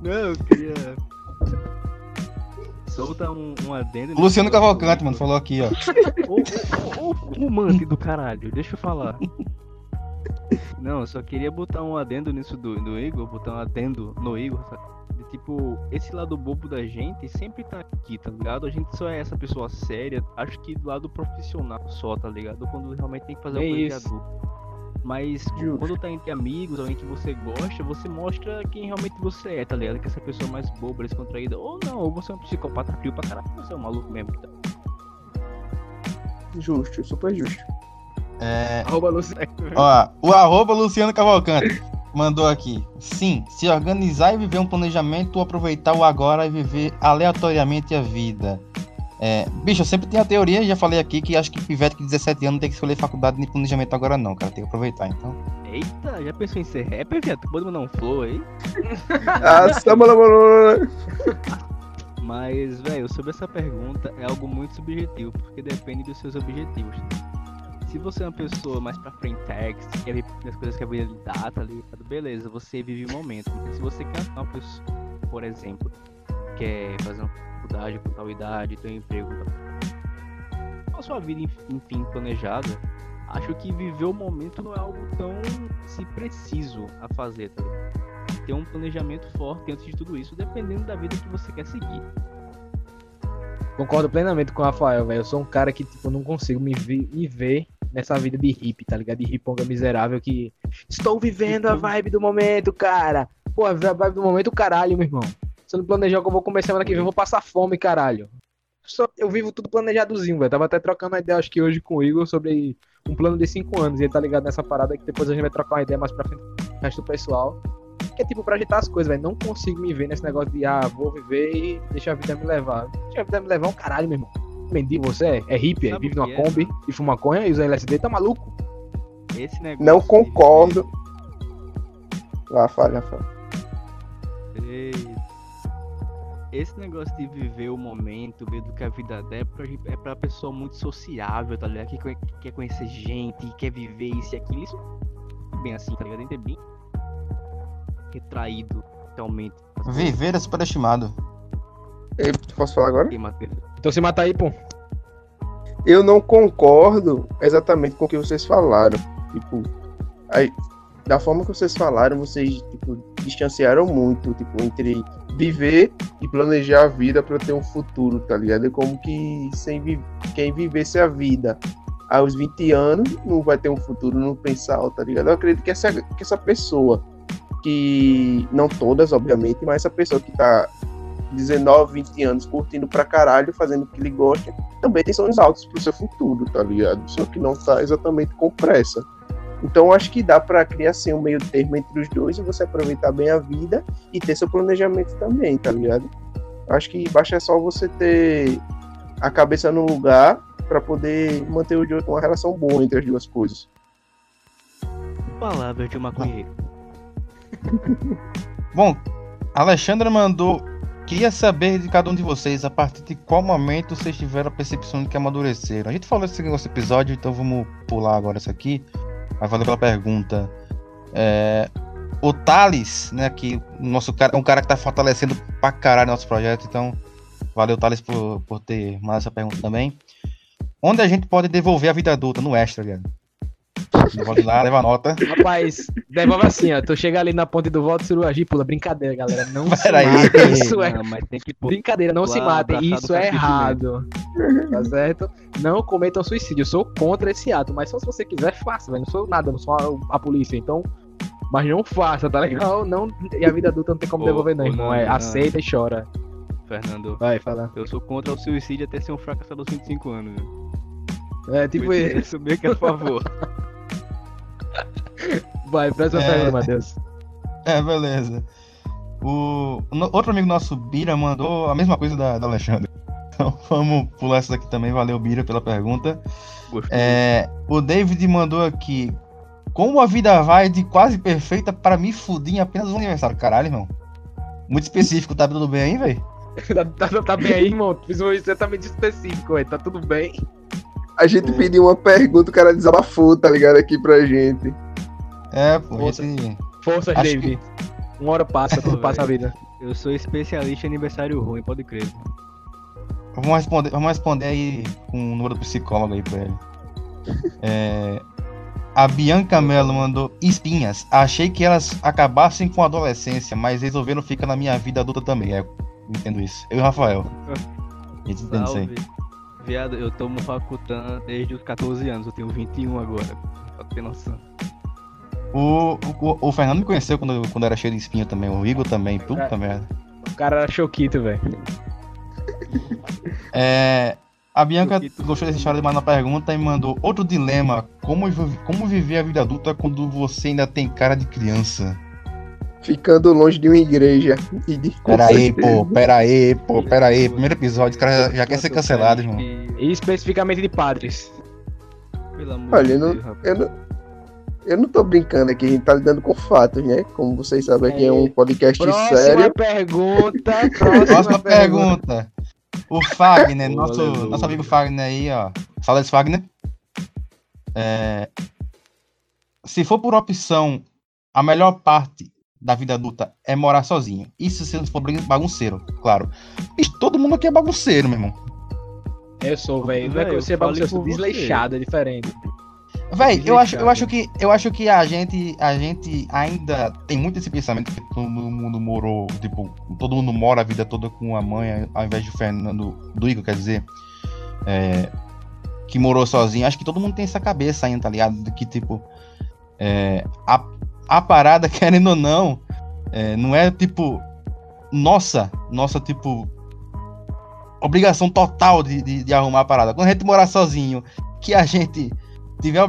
Não, eu queria. botar um, um adendo. Luciano Cavalcante, mano, falou aqui, ó. Ô, ô, ô, ô, fumante do caralho, deixa eu falar. Não, eu só queria botar um adendo nisso do, do Igor, botar um adendo no Igor, sabe? De, tipo, esse lado bobo da gente sempre tá aqui, tá ligado? A gente só é essa pessoa séria, acho que do lado profissional só, tá ligado? Quando realmente tem que fazer É uma coisa adulto. Mas Justo. quando tá entre amigos, alguém que você gosta, você mostra quem realmente você é, tá ligado? Que essa pessoa mais boba, descontraída. Ou não, ou você é um psicopata frio pra caralho, você é um maluco mesmo. Tá? Justo, super justo. É, Arroba Luci- ó, o arroba Luciano Cavalcante mandou aqui. Sim, se organizar e viver um planejamento, ou aproveitar o agora e viver aleatoriamente a vida. É, bicho, eu sempre tenho a teoria, já falei aqui, que acho que pivete com 17 anos não tem que escolher faculdade nem planejamento agora não, cara. Tem que aproveitar, então. Eita, já pensou em ser rapper, viado? Tu pode mandar um flow aí? Ah. Mas, velho, sobre essa pergunta é algo muito subjetivo, porque depende dos seus objetivos. Se você é uma pessoa mais pra frentex, que quer ver as coisas que a vida lhe dá, tá ligado? Beleza, você vive o momento. Mas se você quer uma pessoa, por exemplo, quer fazer uma faculdade com tal idade, ter um emprego com tal... com a sua vida, enf- enfim, planejada, acho que viver o momento não é algo tão assim, preciso a fazer, tá ligado? ter um planejamento forte antes de tudo isso, dependendo da vida que você quer seguir. Concordo plenamente com o Rafael, velho. Eu sou um cara que, tipo, não consigo me, vi- me ver nessa vida de hippie, tá ligado? De riponga miserável que. Estou vivendo a vibe do momento, cara. Pô, a vibe do momento, caralho, meu irmão. Se eu não planejar que eu vou comer semana que vem, eu vou passar fome, caralho. Só, eu vivo tudo planejadozinho, velho. Tava até trocando uma ideia, acho que hoje com o Igor, sobre um plano de 5 anos. E ele tá ligado nessa parada que depois a gente vai trocar uma ideia mais pra frente com o resto do pessoal. Que é tipo pra agitar as coisas, velho. Não consigo me ver nesse negócio de, ah, vou viver e deixa a vida me levar. Deixa a vida me levar um caralho, meu irmão. Mendigo você é? É hippie, é? Vive numa é, Kombi e fuma maconha e usa LSD, tá maluco? Esse negócio. Não de concordo. Lá, fala, fala. viver- Esse negócio de viver o momento, ver do que a vida dá, é pra, é pra pessoa muito sociável, tá ligado? Que, quer conhecer gente, que quer viver isso e aquilo. Isso é bem assim, tá ligado? A gente é bem retraído, realmente. Viver é superestimado. Ei, Posso falar agora? Aqui, Matheus. Então se mata aí, pô. Eu não concordo exatamente com o que vocês falaram. Tipo, aí, da forma que vocês falaram, vocês tipo, distanciaram muito, tipo, entre viver e planejar a vida para ter um futuro, tá ligado? É como que sem vi quem vivesse a vida aos 20 anos não vai ter um futuro no pensar, tá ligado? Eu acredito que essa, que essa pessoa, que não todas, obviamente, mas essa pessoa que tá 19, 20 anos curtindo pra caralho, fazendo o que ele gosta, também tem sonhos altos pro seu futuro, tá ligado? Só que não tá exatamente com pressa. Então acho que dá pra criar assim um meio termo entre os dois e você aproveitar bem a vida e ter seu planejamento também, tá ligado? Acho que basta só você ter a cabeça no lugar pra poder manter o uma relação boa entre as duas coisas. Palavras de um maconheiro. Bom, Alexandra mandou. Queria saber de cada um de vocês a partir de qual momento vocês tiveram a percepção de que amadureceram. A gente falou esse negócio episódio, então vamos pular agora isso aqui. Mas valeu pela pergunta. É, o Thales, né, que nosso cara, é um cara que tá fortalecendo pra caralho nosso projeto, então valeu, Thales, por, por ter mandado essa pergunta também. Onde a gente pode devolver a vida adulta? No extra, ligado? Devolve lá, leva nota. Rapaz, devolve assim, ó. Tu chega ali na ponte do Volta Suruagi, pula. Brincadeira, galera. Não se Peraí. matem. Isso é. Não, mas tem que Brincadeira, não se matem. Isso é errado. Tá certo? Não cometam suicídio. Eu sou contra esse ato. Mas só se você quiser, faça, velho. Não sou nada, não sou a, a polícia. Então. Mas não faça, tá legal? Não, e a vida adulta não tem como Ô, devolver, não, ô, irmão. não, É não. aceita e chora. Fernando. Vai, fala. Eu sou contra o suicídio até ser um fracassado aos 25 anos. viu? É, tipo isso. meio que é a favor. Vai, próxima É. pergunta, Matheus. É, beleza. O no- outro amigo nosso, Bira, mandou a mesma coisa da, da Alexandre. Então vamos pular essa daqui também. Valeu, Bira, pela pergunta. É, o David mandou aqui. Como a vida vai de quase perfeita para me fudir em apenas um aniversário? Caralho, irmão. Muito específico, tá tudo bem aí, velho? tá, tá- tá bem aí, irmão? Fiz um exatamente específico, aí. Tá tudo bem. A gente Ô. pediu uma pergunta, o cara desabafou, tá ligado? Aqui pra gente. É, pô, Força. esse... Forças, David. Uma hora passa, tudo passa a vida. Eu sou especialista em aniversário ruim, pode crer. Vamos responder, vamos responder aí com o número do psicólogo aí pra ele. É, a Bianca Mello mandou espinhas. Achei que elas acabassem com a adolescência, mas resolveram ficar na minha vida adulta também. É, entendo isso. Eu e o Rafael. A gente entende isso aí. Viado, eu tomo facultando desde os 14 anos, eu tenho 21 agora. Pra ter noção. O, o, o Fernando me conheceu quando, quando era cheio de espinha também. O Igor também. Puta merda. O cara era choquito, velho. É, a Bianca gostou dessa história de mais uma pergunta e mandou outro dilema. Como, como viver a vida adulta quando você ainda tem cara de criança? Ficando longe de uma igreja. E de... Pera aí, pô, pera aí, pô, pera aí. Primeiro episódio, o cara já quer ser cancelado, irmão. E especificamente de padres. Pelo amor Olha, de eu não, Deus, rapaz. eu, não, eu não tô brincando aqui, a gente tá lidando com fatos, né? Como vocês sabem, aqui é um podcast Próxima sério. pergunta. Próxima, Próxima pergunta. O Fagner, nosso, nosso amigo Fagner aí, ó. Saudades Fagner. É, se for por opção, a melhor parte da vida adulta é morar sozinho. Isso se não for bagunceiro, claro. Bicho, todo mundo aqui é bagunceiro, meu irmão. Eu sou, velho. Não é que você é bagunceiro, eu sou desleixado, é diferente. Véi, eu acho, eu acho que eu acho que a gente a gente ainda tem muito esse pensamento que todo mundo morou, tipo, todo mundo mora a vida toda com a mãe, ao invés de Fernando, do Igor, quer dizer, é, que morou sozinho. Acho que todo mundo tem essa cabeça ainda, tá ligado? De que tipo é, a, a parada, querendo ou não, é, não é tipo nossa, nossa tipo obrigação total de, de, de arrumar a parada. Quando a gente morar sozinho, que a gente tiver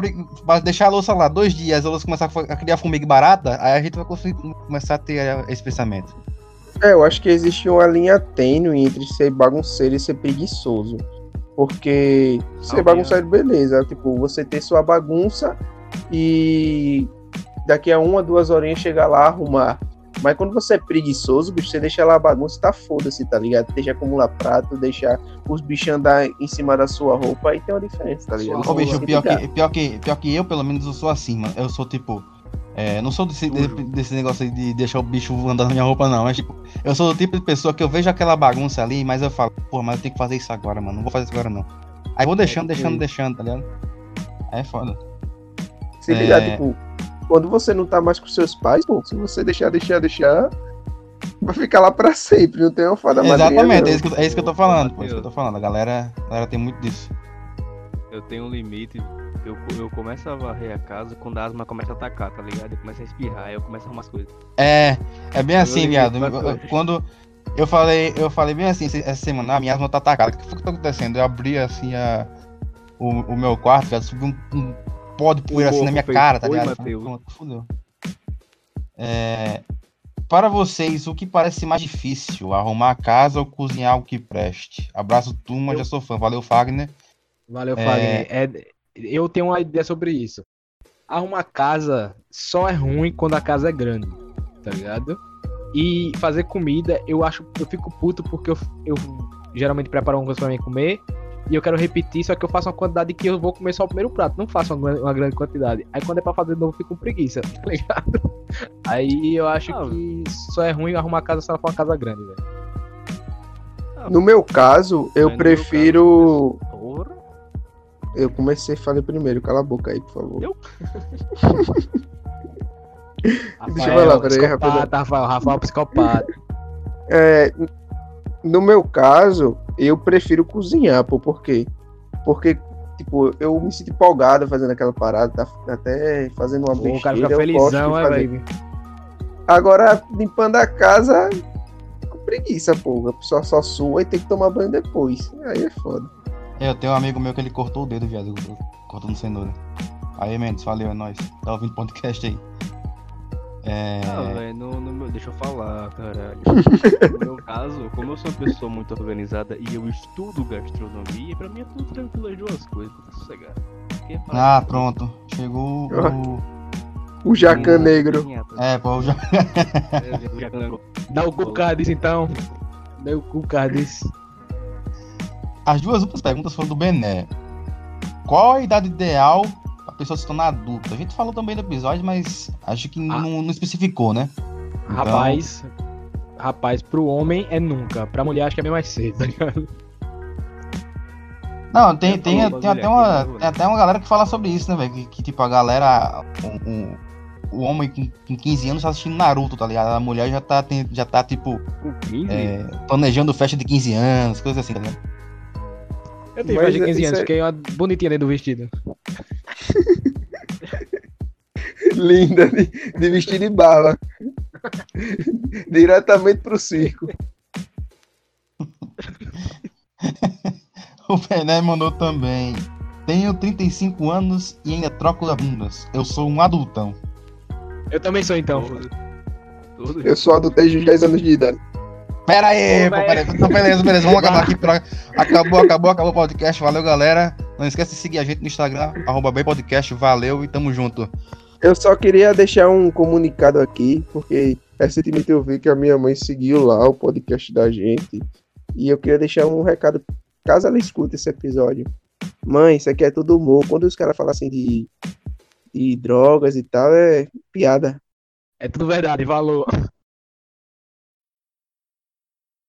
pra deixar a louça lá dois dias, a louça começar a criar formiga barata, aí a gente vai conseguir começar a ter eh, esse pensamento. É, eu acho que existe uma linha tênue entre ser bagunceiro e ser preguiçoso. Porque ser bagunceiro, beleza. Tipo, você ter sua bagunça e daqui a uma, duas horinhas chegar lá arrumar. Mas quando você é preguiçoso, bicho, você deixa lá a bagunça, tá foda-se, tá ligado? Deixa acumular prato, deixa os bichos andar em cima da sua roupa, aí tem uma diferença, tá ligado? Ô, bicho, pior ligar. que, pior, que, pior que eu, pelo menos, eu sou assim, mano. Eu sou tipo. é, não sou desse, de- desse negócio aí de deixar o bicho andar na minha roupa, não. Mas, tipo, eu sou do tipo de pessoa que eu vejo aquela bagunça ali, mas eu falo, pô, mas eu tenho que fazer isso agora, mano. Não vou fazer isso agora, não. Aí vou deixando, deixando, deixando, tá ligado? Aí é foda. Se ligar, É. tipo, quando você não tá mais com seus pais, pô, se você deixar, deixar, deixar, vai ficar lá pra sempre, não tem uma fada Exatamente, é isso, que, eu- é isso que eu tô falando, pô. É isso que eu tô falando. A galera, a galera tem muito disso. Eu tenho um limite. Eu, eu começo a varrer a casa quando a asma começa a atacar, tá ligado? Eu começo a espirrar, aí eu começo a arrumar as coisas. É, é bem assim, viado. Eu- eu-. Quando eu falei, eu falei bem assim essa essa semana, a minha asma tá atacada. O que foi que tá acontecendo? Eu abri assim a, o, o meu quarto, viado, subiu um, um pó de poeira assim na minha cara, tá "Oi, ligado? Mateus." Pronto, fudeu. É, para vocês, o que parece mais difícil? Arrumar a casa ou cozinhar algo que preste? Abraço, turma, já sou fã. Valeu, Fagner. Valeu, É. Fagner. É, eu tenho uma ideia sobre isso. Arrumar casa só é ruim quando a casa é grande, tá ligado? E fazer comida, eu acho, eu fico puto porque eu, eu geralmente preparo uma coisa pra mim comer e eu quero repetir, só que eu faço uma quantidade que eu vou comer só o primeiro prato, não faço uma, uma grande quantidade. Aí quando é pra fazer de novo, eu fico com preguiça, tá ligado? Aí eu acho Ah, que só é ruim arrumar casa se ela for uma casa grande, velho. No meu caso, eu meu prefiro. caso, Eu comecei, falei primeiro, cala a boca aí, por favor. Eu? Deixa eu falar, peraí, psicopata, Rafael, Rafael, psicopata. É, no meu caso, eu prefiro cozinhar, pô, por quê? Porque, tipo, eu me sinto empolgado fazendo aquela parada, tá até fazendo uma Pô, o cara besteira, fica felizão, é, velho. Agora, limpando a casa, com preguiça, pô. A pessoa só sua e tem que tomar banho depois. Aí é foda. Eu tenho um amigo meu que ele cortou o dedo, viado, cortando cenoura. Aí, Mendes, valeu, é nóis. Tá ouvindo o podcast aí. É... Ah, velho, no, no meu. Deixa eu falar, caralho. no meu caso, como eu sou uma pessoa muito organizada e eu estudo gastronomia, pra mim é tudo tranquilo as duas coisas, tá sossegado. Porque, Ah, pronto. Chegou o. O jacan negro. É, pô, já. Dá o cu Cardis, então. Dá o cu Cardis. As duas últimas perguntas foram do Bené. Qual a idade ideal pessoa se tornar adulta? A gente falou também no episódio, mas acho que Ah. não, não especificou, né? Então, Rapaz, rapaz, pro homem é nunca. Pra mulher acho que é bem mais cedo, tá ligado? Não, tem, Eu tem, tem, até uma, tem até uma galera que fala sobre isso, né, velho? Que, que, tipo, a galera. O, o, o homem com, com 15 anos tá assistindo Naruto, tá ligado? A mulher já tá, tem- já tá tipo, Com 15? é, planejando festa de 15 anos, coisas assim, tá ligado? Eu tenho Mas mais de 15 isso anos, é- fiquei uma bonitinha dentro do vestido. Linda, de, de vestir de bala. Diretamente pro circo. O Pené mandou também. Tenho 35 anos e ainda troco as bundas. Eu sou um adultão. Eu também sou então. Tudo. Eu sou adulto desde os 10 anos de idade. Pera aí, pô, pera aí. Então, beleza, beleza. Vamos acabar aqui. Pra... Acabou, acabou, acabou o podcast. Valeu, galera. Não esquece de seguir a gente no Instagram, arroba bem podcast. Valeu e tamo junto. Eu só queria deixar um comunicado aqui, porque recentemente eu vi que a minha mãe seguiu lá o podcast da gente. E eu queria deixar um recado, caso ela escute esse episódio. Mãe, isso aqui é tudo humor. Quando os caras falam assim de, de drogas e tal, é piada. É tudo verdade, valor.